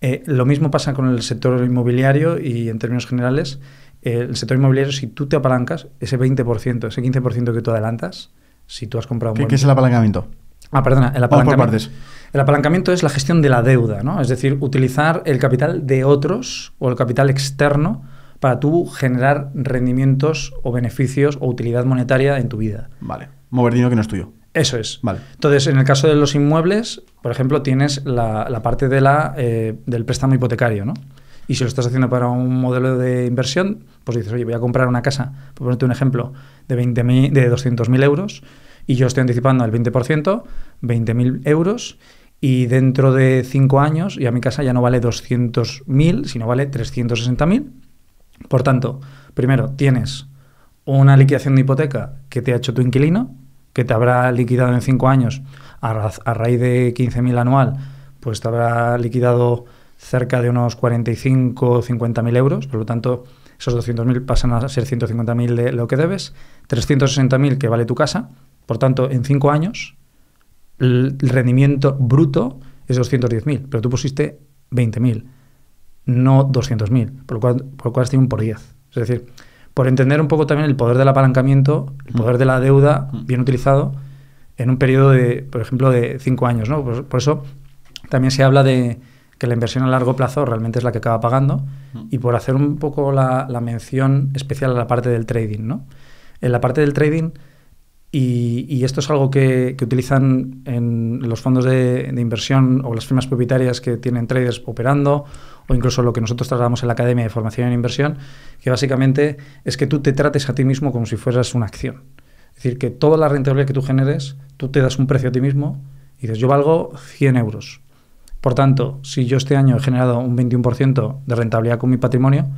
Eh, lo mismo pasa con el sector inmobiliario y en términos generales, eh, el sector inmobiliario, si tú te apalancas, ese 20%, ese 15% que tú adelantas, si tú has comprado un ¿Qué, buen- qué es el apalancamiento? Ah, perdona, el por apalancamiento. partes. El apalancamiento es la gestión de la deuda, ¿no? Es decir, utilizar el capital de otros o el capital externo para tú generar rendimientos o beneficios o utilidad monetaria en tu vida. Vale. Mover dinero que no es tuyo. Eso es. Vale. Entonces, en el caso de los inmuebles, por ejemplo, tienes la, la parte de la, eh, del préstamo hipotecario, ¿no? Y si lo estás haciendo para un modelo de inversión, pues dices, oye, voy a comprar una casa, por ponerte un ejemplo, de, 20.000 de 200.000 euros y yo estoy anticipando el 20%, 20.000 euros, y dentro de 5 años ya mi casa ya no vale 200.000, sino vale 360.000. Por tanto, primero, tienes una liquidación de hipoteca que te ha hecho tu inquilino, que te habrá liquidado en 5 años a, ra- a raíz de 15.000 anual, pues te habrá liquidado cerca de unos 45 o 50.000 euros, por lo tanto, esos 200.000 pasan a ser 150.000 de lo que debes, 360.000 que vale tu casa, Por tanto, en cinco años, el rendimiento bruto es 210.000, pero tú pusiste 20.000, no 200.000, por lo cual, por lo cual has un por 10. Es decir, por entender un poco también el poder del apalancamiento, el poder de la deuda bien utilizado en un periodo de, por ejemplo, de cinco años. ¿no? Por, por eso también se habla de que la inversión a largo plazo realmente es la que acaba pagando y por hacer un poco la, la mención especial a la parte del trading. ¿no? En la parte del trading y, y, esto es algo que, que, utilizan en los fondos de, de, inversión o las firmas propietarias que tienen traders operando, o incluso lo que nosotros trasladamos en la Academia de Formación en Inversión, que básicamente es que tú te trates a ti mismo como si fueras una acción. Es decir, que toda la rentabilidad que tú generes, tú te das un precio a ti mismo y dices, yo valgo 100 euros. Por tanto, si yo este año he generado un 21% de rentabilidad con mi patrimonio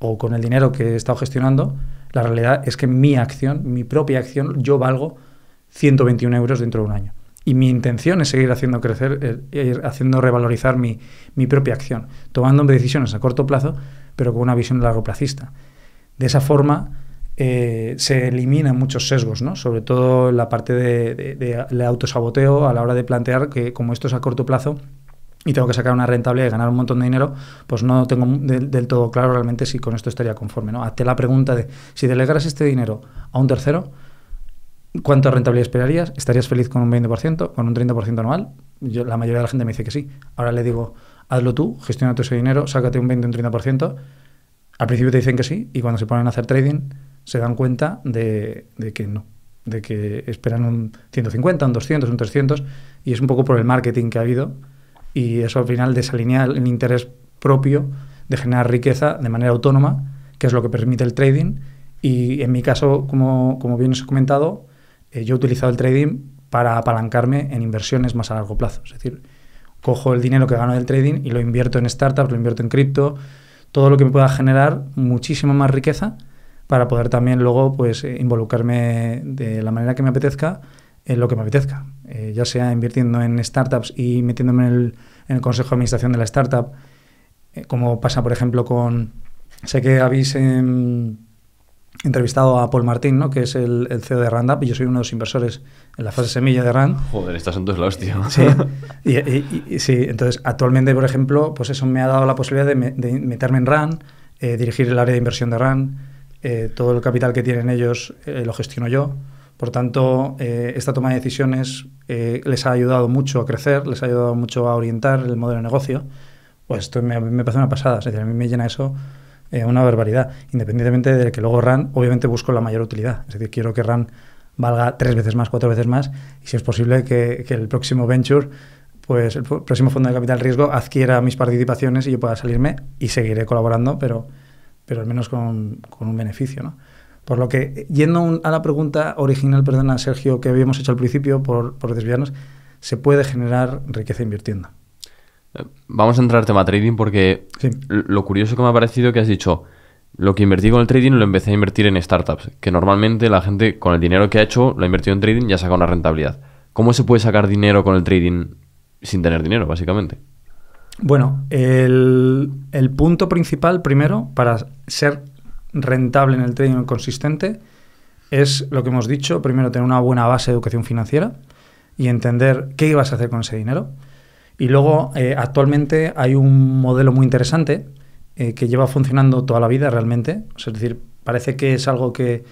o con el dinero que he estado gestionando, la realidad es que mi acción, mi propia acción, yo valgo 121 euros dentro de un año. Y mi intención es seguir haciendo crecer, eh, ir haciendo revalorizar mi, mi, propia acción, tomando decisiones a corto plazo, pero con una visión largo plazista. De esa forma eh, se eliminan muchos sesgos, ¿no? sobre todo la parte de, de, de, autosaboteo a la hora de plantear que como esto es a corto plazo, y tengo que sacar una rentabilidad y ganar un montón de dinero, pues no tengo del, todo claro realmente si con esto estaría conforme. ¿no? Hazte la pregunta de si delegaras este dinero a un tercero, ¿cuánta rentabilidad esperarías? ¿Estarías feliz con un 20%, con un 30% anual? Yo, la mayoría de la gente me dice que sí. Ahora le digo, hazlo tú, gestiona todo ese dinero, sácate un 20 un 30%. Al principio te dicen que sí y cuando se ponen a hacer trading se dan cuenta de, de que no, de que esperan un 150, un 200, un 300 y es un poco por el marketing que ha habido y eso al final desalinea el interés propio de generar riqueza de manera autónoma, que es lo que permite el trading. Y en mi caso, como, como bien os he comentado, eh, yo he utilizado el trading para apalancarme en inversiones más a largo plazo. Es decir, cojo el dinero que gano del trading y lo invierto en startups, lo invierto en cripto, todo lo que me pueda generar muchísima más riqueza para poder también luego pues, eh, involucrarme de la manera que me apetezca en lo que me apetezca, eh, ya sea invirtiendo en startups y metiéndome en el, en el consejo de administración de la startup, como pasa, por ejemplo, con... Sé que habéis eh, entrevistado a Paul Martín, ¿no? que es el, el, CEO de Randup, y yo soy uno de los inversores en la fase semilla de Rand. Joder, estas son tus la hostia. Sí, y, y, y, sí, entonces actualmente, por ejemplo, pues eso me ha dado la posibilidad de, me, de meterme en Rand, eh, dirigir el área de inversión de Rand, todo el capital que tienen ellos lo gestiono yo. Por tanto, eh, esta toma de decisiones eh, les ha ayudado mucho a crecer, les ha ayudado mucho a orientar el modelo de negocio. Pues esto me, me parece una pasada. Es decir, a mí me llena eso eh, una barbaridad. Independientemente de que luego RAN, obviamente busco la mayor utilidad. Es decir, quiero que RAN valga tres veces más, cuatro veces más, y si es posible que, que el próximo venture pues el próximo fondo de capital riesgo adquiera mis participaciones y yo pueda salirme y seguiré colaborando, pero, pero al menos con, con un beneficio, ¿no? Por lo que, yendo a la pregunta original, perdona, Sergio, que habíamos hecho al principio, por, por desviarnos, se puede generar riqueza invirtiendo. Vamos a entrar al tema trading porque sí. lo curioso que me ha parecido que has dicho, lo que invertí con el trading lo empecé a invertir en startups, que normalmente la gente con el dinero que ha hecho lo ha invertido en trading y ya saca una rentabilidad. ¿Cómo se puede sacar dinero con el trading sin tener dinero, básicamente? Bueno, el, el punto principal, primero, para ser rentable en el trading consistente es lo que hemos dicho, primero tener una buena base de educación financiera y entender qué ibas a hacer con ese dinero. Y luego, eh, actualmente hay un modelo muy interesante eh, que lleva funcionando toda la vida realmente. O sea, es decir, parece que es algo que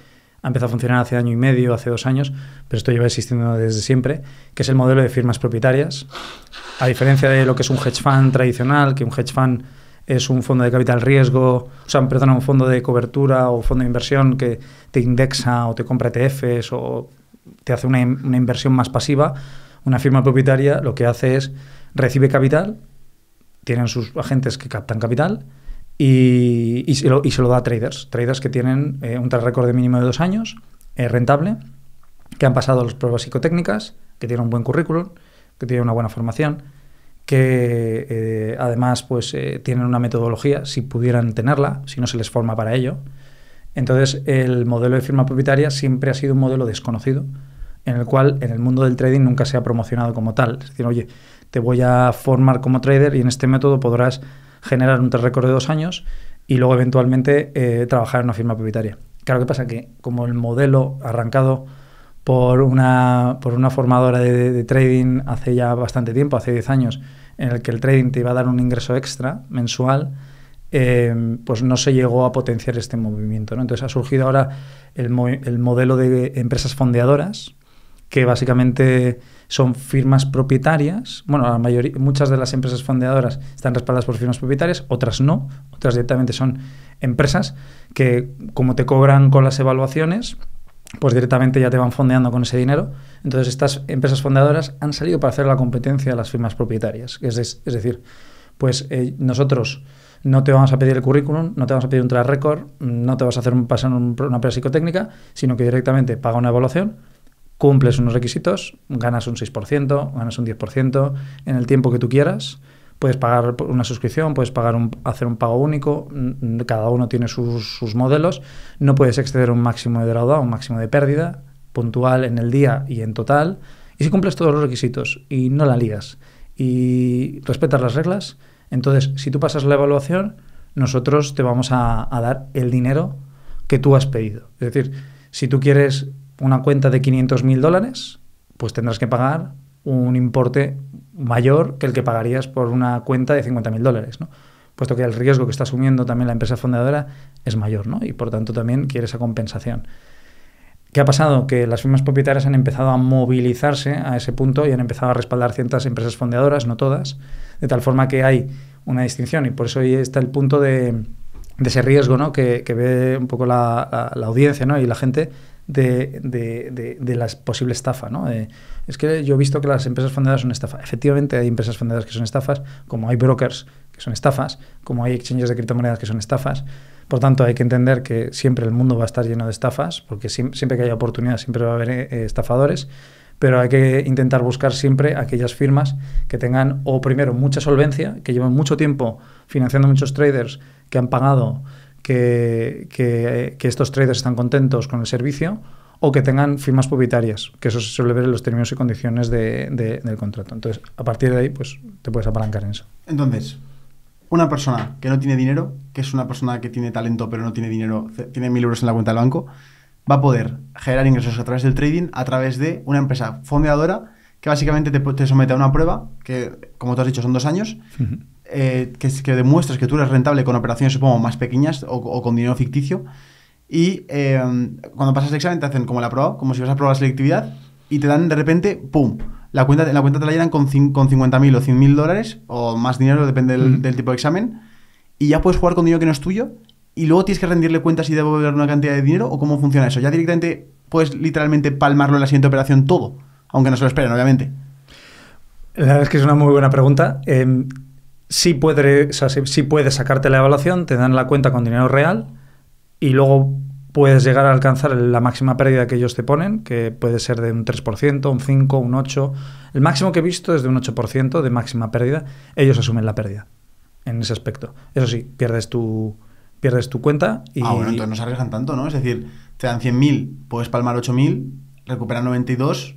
ha empezado a funcionar hace año y medio, hace dos años, pero esto lleva existiendo desde siempre, que es el modelo de firmas propietarias. A diferencia de lo que es un hedge fund tradicional, que un hedge fund es un fondo de capital riesgo, o sea, perdón, un fondo de cobertura o fondo de inversión que te indexa o te compra ETFs o te hace una, una inversión más pasiva. Una firma propietaria lo que hace es recibe capital, tienen sus agentes que captan capital y, y, se, lo, y se, lo, da a traders. Traders que tienen eh, un track record de mínimo de dos años, eh, rentable, que han pasado las pruebas psicotécnicas, que tienen un buen currículum, que tienen una buena formación que eh, además pues tienen una metodología, si pudieran tenerla, si no se les forma para ello. Entonces, el modelo de firma propietaria siempre ha sido un modelo desconocido, en el cual en el mundo del trading nunca se ha promocionado como tal. Es decir, oye, te voy a formar como trader y en este método podrás generar un récord de dos años y luego eventualmente eh, trabajar en una firma propietaria. Claro, ¿qué pasa? Que como el modelo arrancado por una, por una formadora de, trading hace ya bastante tiempo, hace 10 años, en el que el trading te iba a dar un ingreso extra mensual, eh, pues no se llegó a potenciar este movimiento. ¿no? Entonces ha surgido ahora el, el modelo de empresas fondeadoras, que básicamente son firmas propietarias. Bueno, la mayoría, muchas de las empresas fondeadoras están respaldadas por firmas propietarias, otras no, otras directamente son empresas que como te cobran con las evaluaciones, pues directamente ya te van fondeando con ese dinero. Entonces estas empresas fondeadoras han salido para hacer la competencia a las firmas propietarias. Es, es- es decir, pues eh, nosotros no te vamos a pedir el currículum, no te vamos a pedir un track record, no te vas a hacer un, pasar un- una prueba psicotécnica, sino que directamente paga una evaluación, cumples unos requisitos, ganas un 6%, ganas un 10% en el tiempo que tú quieras. Puedes pagar una suscripción, puedes pagar un, hacer un pago único, mm, cada uno tiene sus, sus modelos. No puedes exceder un máximo de drawdown, un máximo de pérdida puntual en el día y en total. Y si cumples todos los requisitos y no la lías y respetas las reglas, entonces si tú pasas la evaluación, nosotros te vamos a, a dar el dinero que tú has pedido. Es decir, si tú quieres una cuenta de 500 mil dólares, pues tendrás que pagar un importe mayor que el que pagarías por una cuenta de 50 mil dólares, ¿no? Puesto que el riesgo que está asumiendo también la empresa fundadora es mayor, ¿no? Y por tanto también quiere esa compensación. ¿Qué ha pasado? Que las firmas propietarias han empezado a movilizarse a ese punto y han empezado a respaldar ciertas empresas fondeadoras, no todas, de tal forma que hay una distinción y por eso ahí está el punto de, ese riesgo ¿no? que, ve un poco la, la- la audiencia ¿no? y la gente de, de, de, de la posible estafa. ¿no? Es que yo he visto que las empresas fondeadoras son estafas. Efectivamente hay empresas fondeadoras que son estafas, como hay brokers que son estafas, como hay exchanges de criptomonedas que son estafas. Por tanto, hay que entender que siempre el mundo va a estar lleno de estafas, porque siem- siempre que haya oportunidad siempre va a haber eh, estafadores, pero hay que intentar buscar siempre aquellas firmas que tengan, o primero, mucha solvencia, que llevan mucho tiempo financiando muchos traders que han pagado, que, que- que estos traders están contentos con el servicio, o que tengan firmas propietarias, que eso se suele ver en los términos y condiciones de- de- del contrato. Entonces, a partir de ahí, pues te puedes apalancar en eso. Entonces, una persona que no tiene dinero, que es una persona que tiene talento pero no tiene dinero, tiene mil euros en la cuenta del banco, va a poder generar ingresos a través del trading a través de una empresa fondeadora que básicamente te, te somete a una prueba que, como tú has dicho, son dos años, eh, que, que demuestras que tú eres rentable con operaciones, supongo, más pequeñas o, o con dinero ficticio. Y eh, cuando pasas el examen te hacen como la prueba, como si vas a probar la selectividad, y te dan de repente, ¡pum! La cuenta, la cuenta te la llenan con, con 50.000 o 100.000 dólares, o más dinero, depende del tipo de examen, y ya puedes jugar con dinero que no es tuyo, y luego tienes que rendirle cuentas y devolver una cantidad de dinero, o cómo funciona eso. Ya directamente puedes literalmente palmarlo en la siguiente operación todo, aunque no se lo esperen, obviamente. La verdad es que es una muy buena pregunta. Eh, sí, puede, o sea, sí, sí puedes sacarte la evaluación, te dan la cuenta con dinero real y luego puedes llegar a alcanzar la máxima pérdida que ellos te ponen, que puede ser de un 3%, un 5%, un 8%. El máximo que he visto es de un 8% de máxima pérdida. Ellos asumen la pérdida en ese aspecto. Eso sí, pierdes tu, pierdes tu cuenta y... Ah, bueno, entonces no se arriesgan tanto, ¿no? Es decir, te dan 100.000, puedes palmar 8.000, recuperar 92.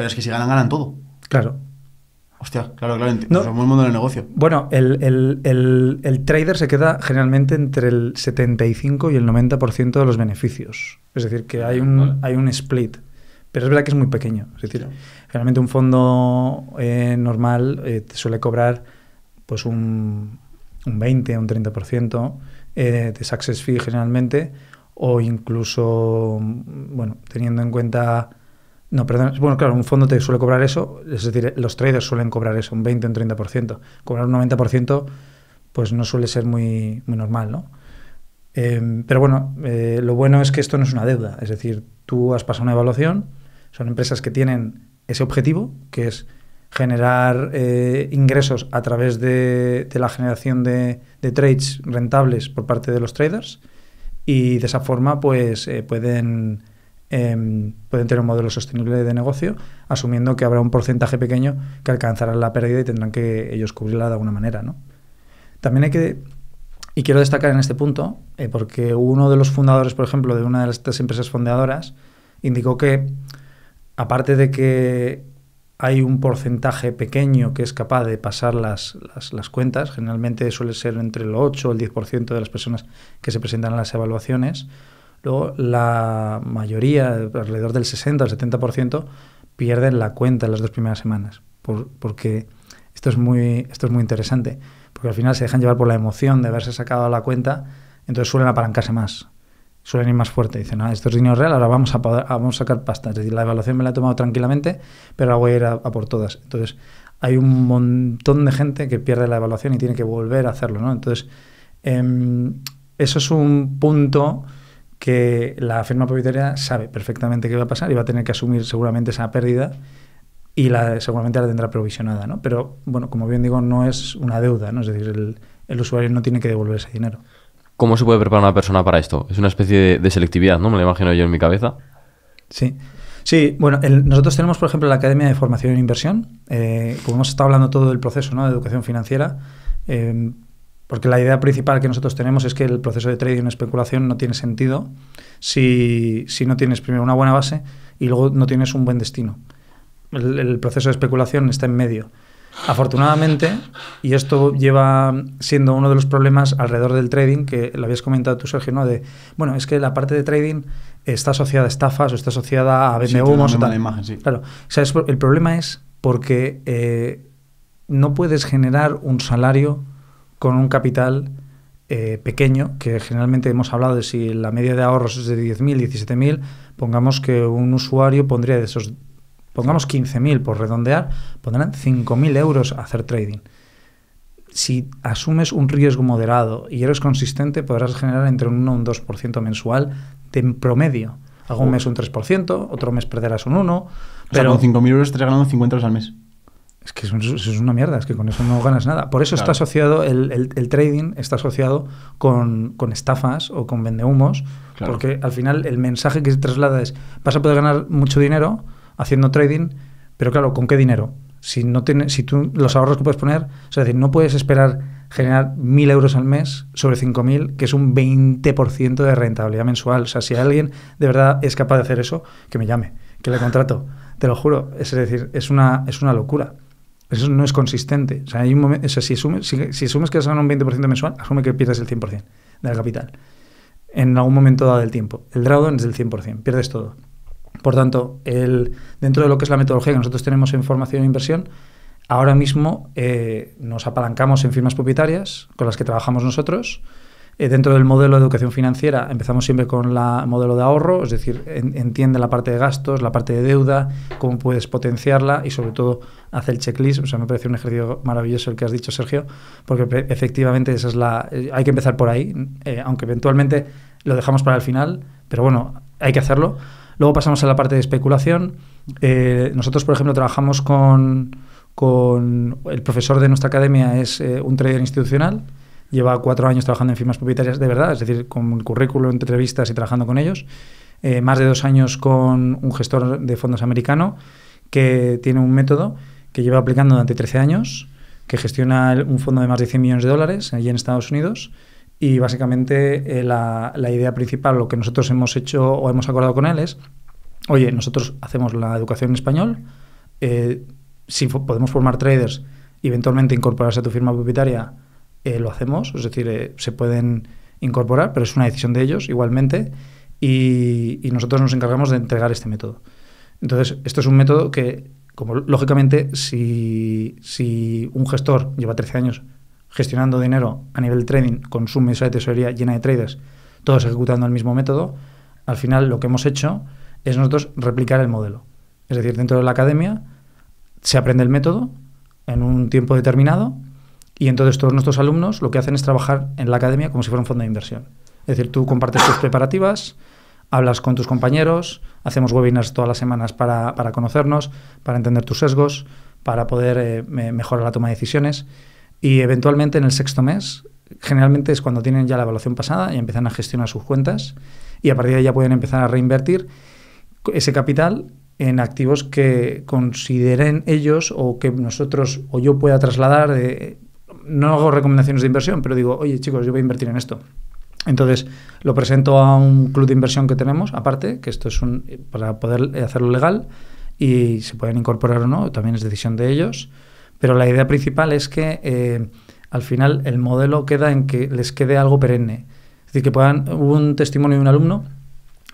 Pero es que si ganan, ganan todo. Claro. Hostia, claro, claro. No. Un buen mundo del negocio. Bueno, el, el- el- el trader se queda generalmente entre el 75 y el 90% de los beneficios. Es decir, que hay un, hay un split. Pero es verdad que es muy pequeño. Es decir, generalmente un fondo eh, normal eh, te suele cobrar pues un, un 20, un 30% eh, de success fee generalmente, o incluso, mm, bueno, teniendo en cuenta... No, perdón. Bueno, claro, un fondo te suele cobrar eso, es decir, los traders suelen cobrar eso, un 20 o un 30%. Cobrar un 90%, pues no suele ser muy, muy normal, ¿no? Eh, pero bueno, eh, lo bueno es que esto no es una deuda, es decir, tú has pasado una evaluación, son empresas que tienen ese objetivo, que es generar eh, ingresos a través de, de la generación de, de trades rentables por parte de los traders y de esa forma pues eh, pueden em, pueden tener un modelo sostenible de negocio, asumiendo que habrá un porcentaje pequeño que alcanzará la pérdida y tendrán que ellos cubrirla de alguna manera. ¿no? También hay que, y quiero destacar en este punto, eh, porque uno de los fundadores, por ejemplo, de una de estas empresas fundadoras, indicó que, aparte de que hay un porcentaje pequeño que es capaz de pasar las, las, cuentas, generalmente suele ser entre el 8 o el 10% de las personas que se presentan a las evaluaciones, luego la mayoría, alrededor del 60 o 70%, pierden la cuenta en las dos primeras semanas, porque esto es, muy, esto es muy interesante, porque al final se dejan llevar por la emoción de haberse sacado la cuenta, entonces suelen apalancarse más suelen ir más fuerte. Dicen, ah, esto es dinero real, ahora vamos a, vamos a sacar pasta. Es decir, la evaluación me la he tomado tranquilamente, pero ahora voy a ir a, por todas. Entonces, hay un montón de gente que pierde la evaluación y tiene que volver a hacerlo. ¿no? Entonces, em, eso es un punto que la firma propietaria sabe perfectamente qué va a pasar y va a tener que asumir seguramente esa pérdida y la, seguramente la tendrá provisionada. ¿no? Pero, bueno, como bien digo, no es una deuda, ¿no? es decir, el, el usuario no tiene que devolver ese dinero. ¿Cómo se puede preparar una persona para esto? Es una especie de, selectividad, ¿no? Me lo imagino yo en mi cabeza. Sí. Sí, bueno, nosotros tenemos, por ejemplo, la Academia de Formación en Inversión, eh, como hemos estado hablando todo del proceso ¿no? de educación financiera, eh, porque la idea principal que nosotros tenemos es que el proceso de trading en especulación no tiene sentido si, si, no tienes primero una buena base y luego no tienes un buen destino. el proceso de especulación está en medio. Afortunadamente, y esto lleva siendo uno de los problemas alrededor del trading, que lo habías comentado tú, Sergio, ¿no? De, bueno, es que la parte de trading está asociada a estafas o está asociada a vender humos. sí. Claro, o sea, el problema es porque eh, no puedes generar un salario con un capital eh, pequeño, que generalmente hemos hablado de si la media de ahorros es de 10.000, 17.000, pongamos que un usuario pondría de esos pongamos 15.000 por redondear, pondrán 5.000 euros a hacer trading. Si asumes un riesgo moderado y eres consistente, podrás generar entre un 1 y un 2% mensual de promedio. Algún mes un 3%, otro mes perderás un 1%. pero con 5.000 euros estás ganando 50 euros al mes. Es que eso, es una mierda, es que con eso no ganas nada. Por eso está asociado, el, trading está asociado con, estafas o con vendehumos, porque al final el mensaje que se traslada es, vas a poder ganar mucho dinero, haciendo trading, pero claro, ¿con qué dinero? Si, no tiene, si tú los ahorros que puedes poner, es decir, no puedes esperar generar 1.000 euros al mes sobre 5.000, que es un 20% de rentabilidad mensual. O sea, si alguien de verdad es capaz de hacer eso, que me llame, que le contrato. Te lo juro. Es decir, es una, es una locura. Eso no es consistente. O sea, hay un momento, si, asumes, si, asumes que vas a un 20% mensual, asume que pierdes el 100% del capital. En algún momento dado del tiempo. El drawdown es del 100%, pierdes todo. Por tanto, el, dentro de lo que es la metodología que nosotros tenemos en formación e inversión, ahora mismo eh, nos apalancamos en firmas propietarias con las que trabajamos nosotros. Eh, dentro del modelo de educación financiera empezamos siempre con el modelo de ahorro, es decir, entiende la parte de gastos, la parte de deuda, cómo puedes potenciarla y sobre todo hace el checklist. O sea, me parece un ejercicio maravilloso el que has dicho, Sergio, porque efectivamente esa es la, eh, hay que empezar por ahí, aunque eventualmente lo dejamos para el final, pero bueno, hay que hacerlo. Luego pasamos a la parte de especulación. Eh, nosotros, por ejemplo, trabajamos con, el profesor de nuestra academia, es eh, un trader institucional, lleva cuatro años trabajando en firmas propietarias de verdad, es decir, con el currículo, entrevistas y trabajando con ellos. Eh, más de dos años con un gestor de fondos americano que tiene un método que lleva aplicando durante 13 años, que gestiona un fondo de más de 100 millones de dólares allí en Estados Unidos y básicamente eh, la, idea principal, lo que nosotros hemos hecho o hemos acordado con él es, oye, nosotros hacemos la educación en español, eh, si podemos formar traders y eventualmente incorporarse a tu firma propietaria, eh, lo hacemos, es decir, se pueden incorporar, pero es una decisión de ellos igualmente y, y, nosotros nos encargamos de entregar este método. Entonces, esto es un método que, como lógicamente, si, si un gestor lleva 13 años gestionando dinero a nivel trading con su mesa de tesorería llena de traders, todos ejecutando el mismo método, al final lo que hemos hecho es nosotros replicar el modelo. Es decir, dentro de la academia se aprende el método en un tiempo determinado y entonces todos nuestros alumnos lo que hacen es trabajar en la academia como si fuera un fondo de inversión. Es decir, tú compartes tus preparativas, hablas con tus compañeros, hacemos webinars todas las semanas para, conocernos, para entender tus sesgos, para poder eh, mejorar la toma de decisiones y eventualmente en el sexto mes, generalmente es cuando tienen ya la evaluación pasada y empiezan a gestionar sus cuentas y a partir de ahí ya pueden empezar a reinvertir. ese capital en activos que consideren ellos o que nosotros o yo pueda trasladar. De, no hago recomendaciones de inversión, pero digo, oye chicos, yo voy a invertir en esto. Entonces lo presento a un club de inversión que tenemos, aparte, que esto es un, para poder hacerlo legal y se pueden incorporar o no, también es decisión de ellos. Pero la idea principal es que eh, al final el modelo queda en que les quede algo perenne. Es decir, que puedan. Hubo un testimonio de un alumno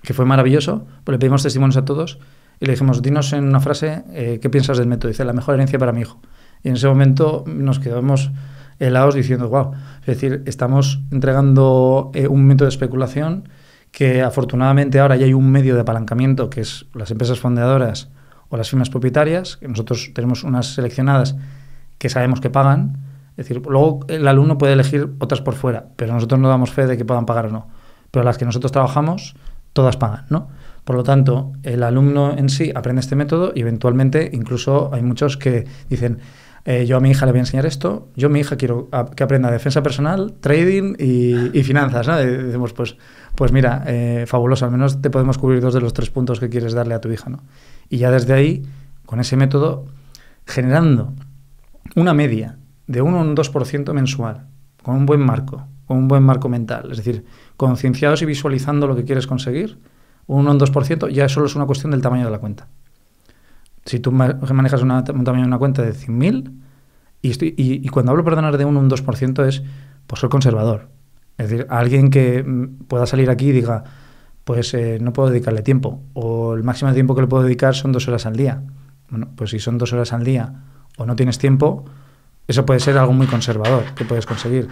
que fue maravilloso, pues le pedimos testimonios a todos y le dijimos, dinos en una frase eh, qué piensas del método. Dice, la mejor herencia para mi hijo. Y en ese momento nos quedamos helados diciendo, wow, es decir, estamos entregando eh, un método de especulación que afortunadamente ahora ya hay un medio de apalancamiento, que es las empresas fondeadoras o las firmas propietarias, que nosotros tenemos unas seleccionadas que sabemos que pagan. Es decir, luego el alumno puede elegir otras por fuera, pero nosotros no damos fe de que puedan pagar o no. Pero las que nosotros trabajamos, todas pagan, ¿no? Por lo tanto, el alumno en sí aprende este método y eventualmente incluso hay muchos que dicen, eh, yo a mi hija le voy a enseñar esto, yo a mi hija quiero que aprenda defensa personal, trading y, finanzas, ¿no? decimos, pues, pues mira, eh, fabuloso, al menos te podemos cubrir dos de los tres puntos que quieres darle a tu hija, ¿no? Y ya desde ahí, con ese método, generando una media de 1 o un 2% mensual, con un buen marco, con un buen marco mental, es decir, concienciados y visualizando lo que quieres conseguir, un 1 o un 2% ya solo es una cuestión del tamaño de la cuenta. Si tú manejas un tamaño de una cuenta de 100.000, y, y, cuando hablo, perdonar, de un, un 2% es por ser conservador. Es decir, alguien que mm, pueda salir aquí y diga, pues eh, no puedo dedicarle tiempo, o el máximo de tiempo que le puedo dedicar son dos horas al día. Bueno, pues si son dos horas al día o no tienes tiempo, eso puede ser algo muy conservador que puedes conseguir.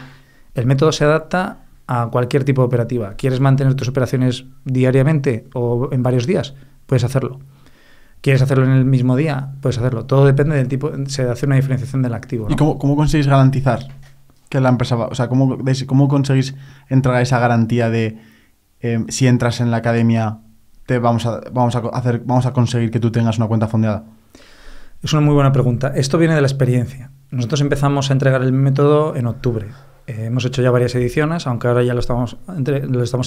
El método se adapta a cualquier tipo de operativa. ¿Quieres mantener tus operaciones diariamente o en varios días? Puedes hacerlo. ¿Quieres hacerlo en el mismo día? Puedes hacer,lo Todo depende del tipo, se hace una diferenciación del activo. ¿Y cómo, cómo, conseguís garantizar que la empresa va? O sea, ¿cómo, cómo conseguís entrar a esa garantía de eh, si entras en la academia, te vamos a, vamos, a hacer, vamos a conseguir que tú tengas una cuenta fondeada? Es una muy buena pregunta. Esto viene de la experiencia. Nosotros empezamos a entregar el método en octubre. Eh, hemos hecho ya varias ediciones, aunque ahora ya lo estamos,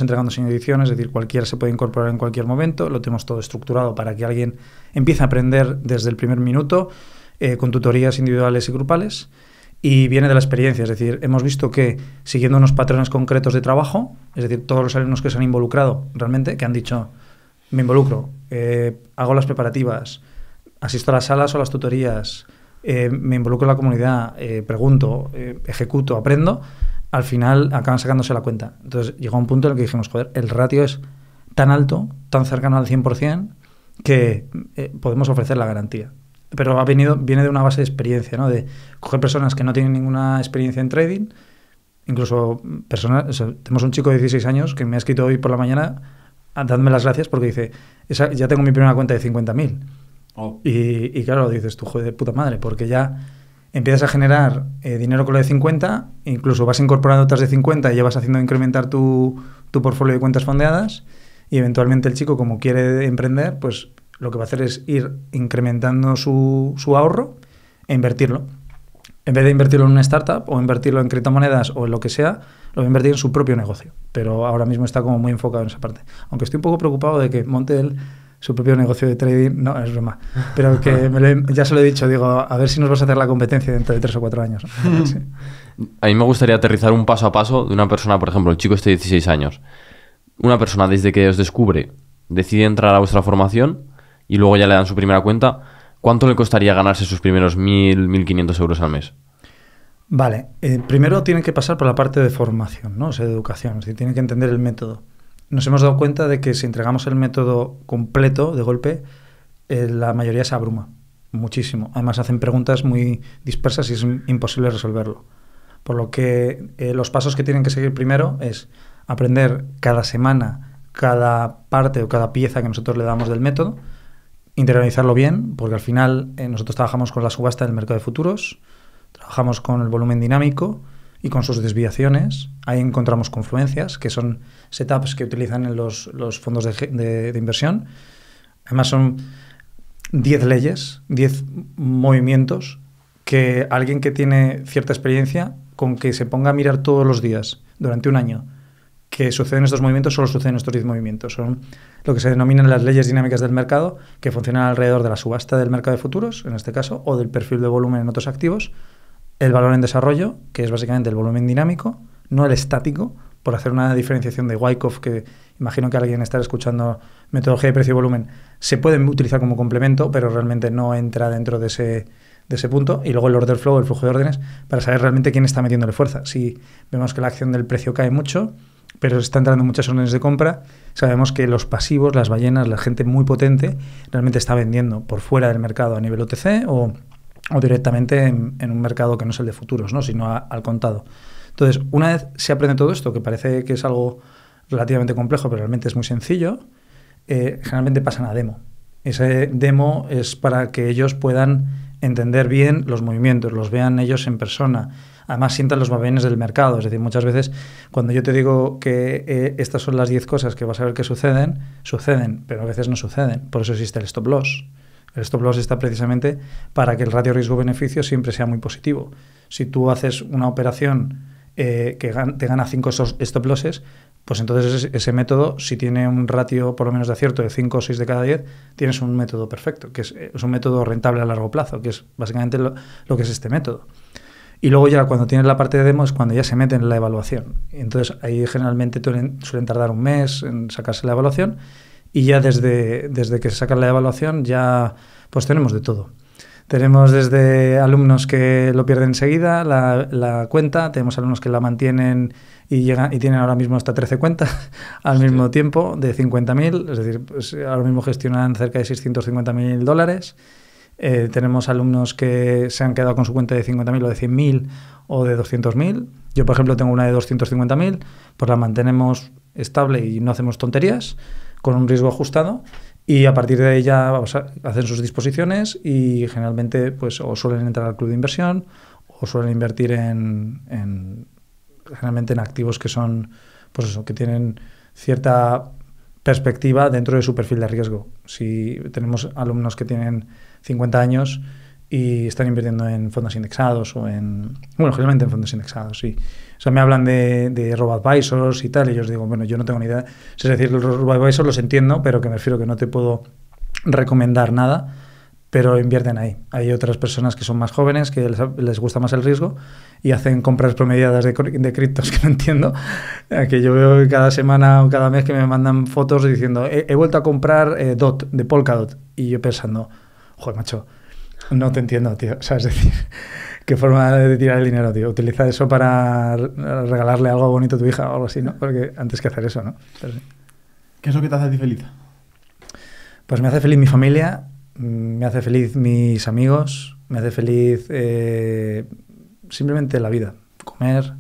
entregando sin ediciones, es decir, cualquiera se puede incorporar en cualquier momento. Lo tenemos todo estructurado para que alguien empiece a aprender desde el primer minuto, eh, con tutorías individuales y grupales. Y viene de la experiencia, es decir, hemos visto que siguiendo unos patrones concretos de trabajo, es decir, todos los alumnos que se han involucrado realmente, que han dicho, me involucro, eh, hago las preparativas, asisto a las salas o las tutorías, eh, me involucro en la comunidad, eh, pregunto, eh, ejecuto, aprendo, al final acaban sacándose la cuenta. Entonces llegó un punto en el que dijimos, joder, el ratio es tan alto, tan cercano al 100%, que podemos ofrecer la garantía. Pero ha venido, viene de una base de experiencia, ¿no? De coger personas que no tienen ninguna experiencia en trading, incluso personas, tenemos un chico de 16 años que me ha escrito hoy por la mañana, dadme las gracias porque dice, ya tengo mi primera cuenta de 50.000 Oh. Y, claro, dices tú, joder, de puta madre, porque ya empiezas a generar eh, dinero con lo de 50, incluso vas incorporando otras de 50 y ya vas haciendo incrementar tu, tu portfolio de cuentas fondeadas y eventualmente el chico, como quiere emprender, pues lo que va a hacer es ir incrementando su, su ahorro e invertirlo. En vez de invertirlo en una startup o invertirlo en criptomonedas o en lo que sea, lo va a invertir en su propio negocio. Pero ahora mismo está como muy enfocado en esa parte. Aunque estoy un poco preocupado de que monte el su propio negocio de trading, no, es broma. Pero que ya se lo he dicho, digo, a ver si nos vas a hacer la competencia dentro de tres o cuatro años. A mí me gustaría aterrizar un paso a paso de una persona, por ejemplo, el chico este de 16 años. Una persona desde que os descubre decide entrar a vuestra formación y luego ya le dan su primera cuenta, ¿cuánto le costaría ganarse sus primeros 1.000, 1.500 euros al mes? Vale, eh, primero tienen que pasar por la parte de formación, ¿no? O sea, de educación, es decir, tienen que entender el método nos hemos dado cuenta de que si entregamos el método completo de golpe, eh, la mayoría se abruma muchísimo. Además hacen preguntas muy dispersas y es imposible resolverlo. Por lo que eh, los pasos que tienen que seguir primero es aprender cada semana cada parte o cada pieza que nosotros le damos del método, internalizarlo bien, porque al final eh, nosotros trabajamos con la subasta del mercado de futuros, trabajamos con el volumen dinámico, y con sus desviaciones. Ahí encontramos confluencias, que son setups que utilizan en los, fondos de, inversión. Además son 10 leyes, 10 movimientos que alguien que tiene cierta experiencia, con que se ponga a mirar todos los días durante un año que suceden estos movimientos solo suceden estos 10 movimientos. Son lo que se denominan las leyes dinámicas del mercado, que funcionan alrededor de la subasta del mercado de futuros, en este caso, o del perfil de volumen en otros activos, el valor en desarrollo, que es básicamente el volumen dinámico, no el estático, por hacer una diferenciación de Wyckoff, que imagino que alguien estará escuchando metodología de precio-volumen, se puede utilizar como complemento, pero realmente no entra dentro de ese, de ese punto. Y luego el order flow, el flujo de órdenes, para saber realmente quién está metiéndole fuerza. Si vemos que la acción del precio cae mucho, pero está entrando muchas órdenes de compra, sabemos que los pasivos, las ballenas, la gente muy potente, realmente está vendiendo por fuera del mercado a nivel OTC o, o directamente en, un mercado que no es el de futuros, ¿no? sino al contado. Entonces, una vez se aprende todo esto, que parece que es algo relativamente complejo, pero realmente es muy sencillo, eh, generalmente pasan a demo. Ese demo es para que ellos puedan entender bien los movimientos, los vean ellos en persona. Además, sientan los vaivenes del mercado. Es decir, muchas veces cuando yo te digo que eh, estas son las 10 cosas que vas a ver que suceden, suceden, pero a veces no suceden. Por eso existe el stop loss. El stop loss está precisamente para que el ratio riesgo-beneficio siempre sea muy positivo. Si tú haces una operación eh, que te gana 5 stop losses, pues entonces ese, método, si tiene un ratio por lo menos de acierto de 5 o 6 de cada 10, tienes un método perfecto, que es, un método rentable a largo plazo, que es básicamente lo, que es este método. Y luego ya cuando tienes la parte de demo es cuando ya se mete en la evaluación. Entonces ahí generalmente suelen tardar un mes en sacarse la evaluación y ya desde, desde que se saca la evaluación ya pues tenemos de todo. Tenemos desde alumnos que lo pierden enseguida, la, la cuenta, tenemos alumnos que la mantienen y, llegan, y tienen ahora mismo hasta 13 cuentas al mismo tiempo de 50.000, es decir, pues ahora mismo gestionan cerca de 650.000 dólares. Eh, tenemos alumnos que se han quedado con su cuenta de 50.000 o de 100.000 o de 200.000. Yo, por ejemplo, tengo una de 250.000, pues la mantenemos estable y no hacemos tonterías, con un riesgo ajustado y a partir de ahí ya hacen sus disposiciones y generalmente pues o suelen entrar al club de inversión o suelen invertir en, generalmente en activos que son pues eso que tienen cierta perspectiva dentro de su perfil de riesgo. Si tenemos alumnos que tienen 50 años y están invirtiendo en fondos indexados o en... Bueno, generalmente en fondos indexados, sí. O sea, me hablan de, de robo-advisors y tal, y yo os digo, bueno, yo no tengo ni idea. Es decir, los robo-advisors los entiendo, pero que me refiero que no te puedo recomendar nada, pero invierten ahí. Hay otras personas que son más jóvenes, que les, gusta más el riesgo y hacen compras promediadas de, de criptos que no entiendo. Que yo veo cada semana o cada mes que me mandan fotos diciendo, he, vuelto a comprar eh, DOT, de Polkadot. Y yo pensando, joder, macho, no te entiendo, tío. O sea, es decir, qué forma de tirar el dinero, tío. Utiliza eso para regalarle algo bonito a tu hija o algo así, ¿no? Porque antes que hacer eso, ¿no? ¿Qué es lo que te hace a ti feliz? Pues me hace feliz mi familia, me hace feliz mis amigos, me hace feliz eh, simplemente la vida. Comer,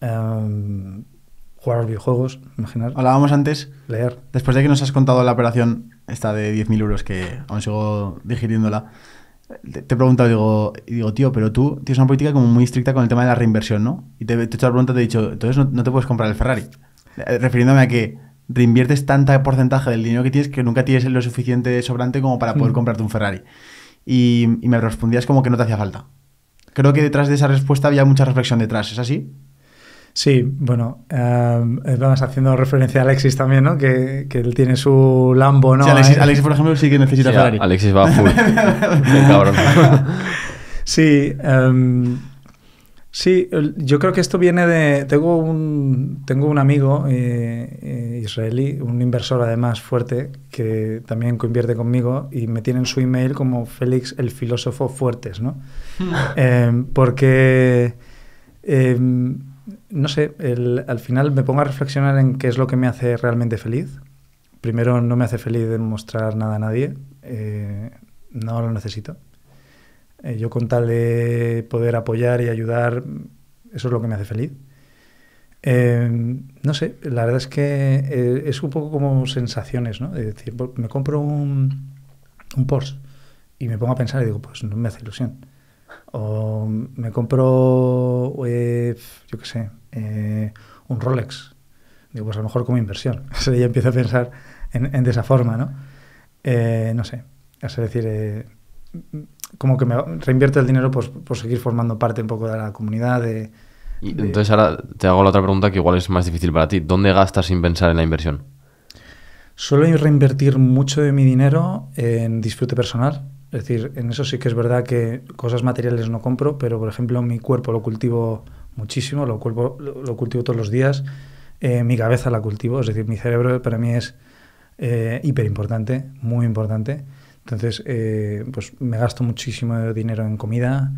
em, jugar a los videojuegos, imaginar. Hablábamos antes. Leer. Después de que nos has contado la operación esta de 10.000 euros que aún sigo digiriéndola, te, he preguntado, digo, y digo, tío, pero tú tienes una política como muy estricta con el tema de la reinversión, ¿no? Y te, te he hecho la pregunta, te he dicho, entonces no, te puedes comprar el Ferrari. Eh, refiriéndome a que reinviertes tanta porcentaje del dinero que tienes que nunca tienes lo suficiente sobrante como para poder mm. comprarte un Ferrari. Y, y me respondías como que no te hacía falta. Creo que detrás de esa respuesta había mucha reflexión detrás, ¿es así? Sí, bueno, eh, vamos haciendo referencia a Alexis también, ¿no? Que, que él tiene su Lambo, ¿no? Sí, Alexis, por ejemplo, sí que necesita Ferrari. Alexis va a full. cabrón. sí, um, sí, yo creo que esto viene de... Tengo un, tengo un amigo eh, eh, israelí, un inversor además fuerte, que también coinvierte conmigo y me tiene en su email como Félix el filósofo fuertes, ¿no? eh, porque... No sé, al final me pongo a reflexionar en qué es lo que me hace realmente feliz. Primero, no me hace feliz demostrar nada a nadie, eh, no lo necesito. Eh, yo con tal de poder apoyar y ayudar, eso es lo que me hace feliz. Eh, no sé, la verdad es que es un poco como sensaciones, ¿no? De decir, me compro un, un Porsche y me pongo a pensar y digo, pues no me hace ilusión. O me compro, yo qué sé, eh, un Rolex. Digo, pues a lo mejor como inversión. Eso ya empiezo a pensar en, de esa forma, ¿no? Eh, no sé, es decir, eh, como que me reinvierto el dinero pues, por seguir formando parte un poco de la comunidad, de, Y entonces ahora te hago la otra pregunta que igual es más difícil para ti. ¿Dónde gastas sin pensar en la inversión? Suelo reinvertir mucho de mi dinero en disfrute personal. Es decir, en eso sí que es verdad que cosas materiales no compro, pero por ejemplo mi cuerpo lo cultivo muchísimo, lo, culpo- lo- cultivo todos los días, eh, mi cabeza la cultivo, es decir, mi cerebro para mí es eh, hiper importante, muy importante. Entonces, eh, pues me gasto muchísimo dinero en comida,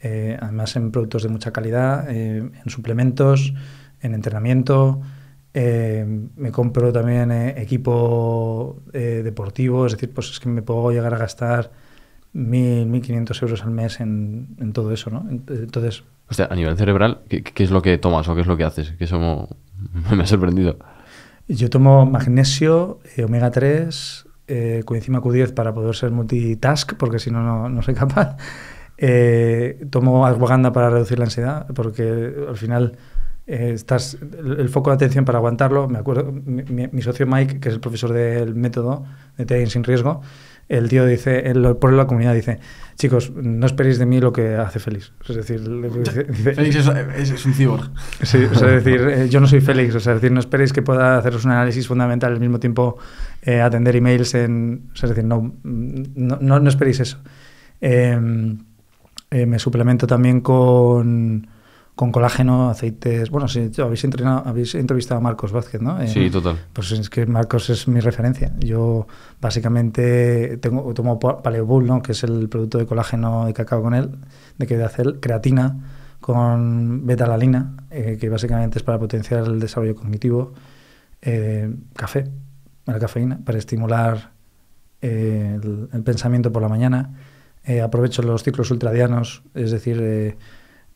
eh, además en productos de mucha calidad, en suplementos, en entrenamiento. me compro también equipo deportivo, es decir, pues es que me puedo llegar a gastar 1.000, 1.500 euros al mes en, en todo eso, ¿no? En- Entonces, O sea, a nivel cerebral, ¿qué, qué es lo que tomas o qué es lo que haces? Que eso mo- me ha sorprendido. Yo tomo magnesio, eh, omega 3, eh, coenzima Q10 para poder ser multitask, porque si no, no, no soy capaz. Eh, tomo ashwagandha para reducir la ansiedad, porque al final eh, estás el, el foco de atención para aguantarlo. Me acuerdo, mi, mi- mi socio Mike, que es el profesor del método de Trading sin riesgo, el tío dice, él lo pone la comunidad, dice, chicos, no esperéis de mí lo que hace feliz. Es decir, dice- Félix es, es- es un cyborg. Sí, o sea, es decir, eh, yo no soy Félix, o sea, es decir, no esperéis que pueda haceros un análisis fundamental al mismo tiempo eh, atender emails en... o sea, es decir, no, no, no, no esperéis eso. Eh, eh, me suplemento también con, con colágeno, aceites... Bueno, sí, habéis, entrenado, habéis entrevistado a Marcos Vázquez, ¿no? Eh, Sí, total. Pues es que Marcos es mi referencia. Yo básicamente tengo, tomo pa- Paleobull, ¿no? que es el producto de colágeno de cacao con él, de que de hacer creatina con betalalina, eh, que básicamente es para potenciar el desarrollo cognitivo, eh, café, la cafeína, para estimular eh, el, el pensamiento por la mañana. Eh, aprovecho los ciclos ultradianos, es decir, eh,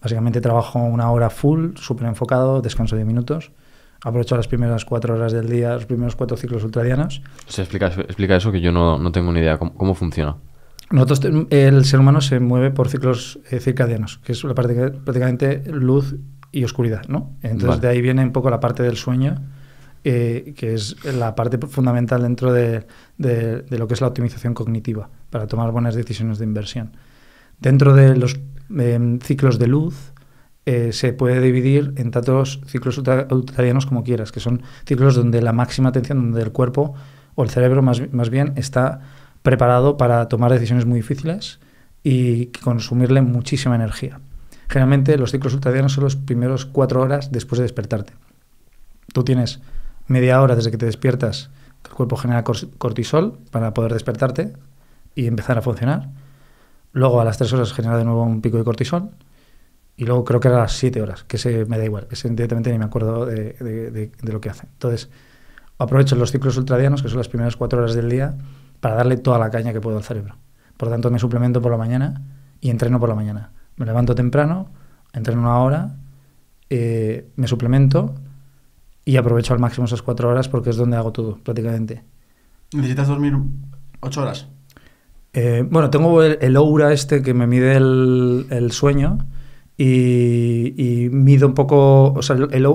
básicamente trabajo una hora full, súper enfocado, descanso 10 minutos. Aprovecho las primeras cuatro horas del día, los primeros cuatro ciclos ultradianos. O sea, explica, explica eso que yo no, no tengo ni idea. ¿Cómo, cómo funciona? Nosotros, el ser humano se mueve por ciclos eh, circadianos, que es la parte prácticamente luz y oscuridad, ¿no? Entonces Vale. de ahí viene un poco la parte del sueño, eh, que es la parte fundamental dentro de, de- de lo que es la optimización cognitiva, para tomar buenas decisiones de inversión. Dentro de los em, ciclos de luz eh, se puede dividir en tantos ciclos ultra- ultradianos como quieras, que son ciclos donde la máxima atención, donde el cuerpo o el cerebro más, más bien está preparado para tomar decisiones muy difíciles y consumirle muchísima energía. Generalmente los ciclos ultradianos son los primeros cuatro horas después de despertarte. Tú tienes media hora desde que te despiertas, que el cuerpo genera cortisol para poder despertarte y empezar a funcionar. Luego a las tres horas genera de nuevo un pico de cortisol. Y luego creo que era a las siete horas, que se me da igual, que ese directamente ni me acuerdo de, de- de- de lo que hace. Entonces, aprovecho los ciclos ultradianos, que son las primeras cuatro horas del día, para darle toda la caña que puedo al cerebro. Por tanto, me suplemento por la mañana y entreno por la mañana. Me levanto temprano, entreno una hora, eh, me suplemento y aprovecho al máximo esas cuatro horas porque es donde hago todo, prácticamente. ¿Necesitas dormir ocho horas? Eh, bueno, tengo el, el este que me mide el, el sueño y, y mido un poco, o sea, el,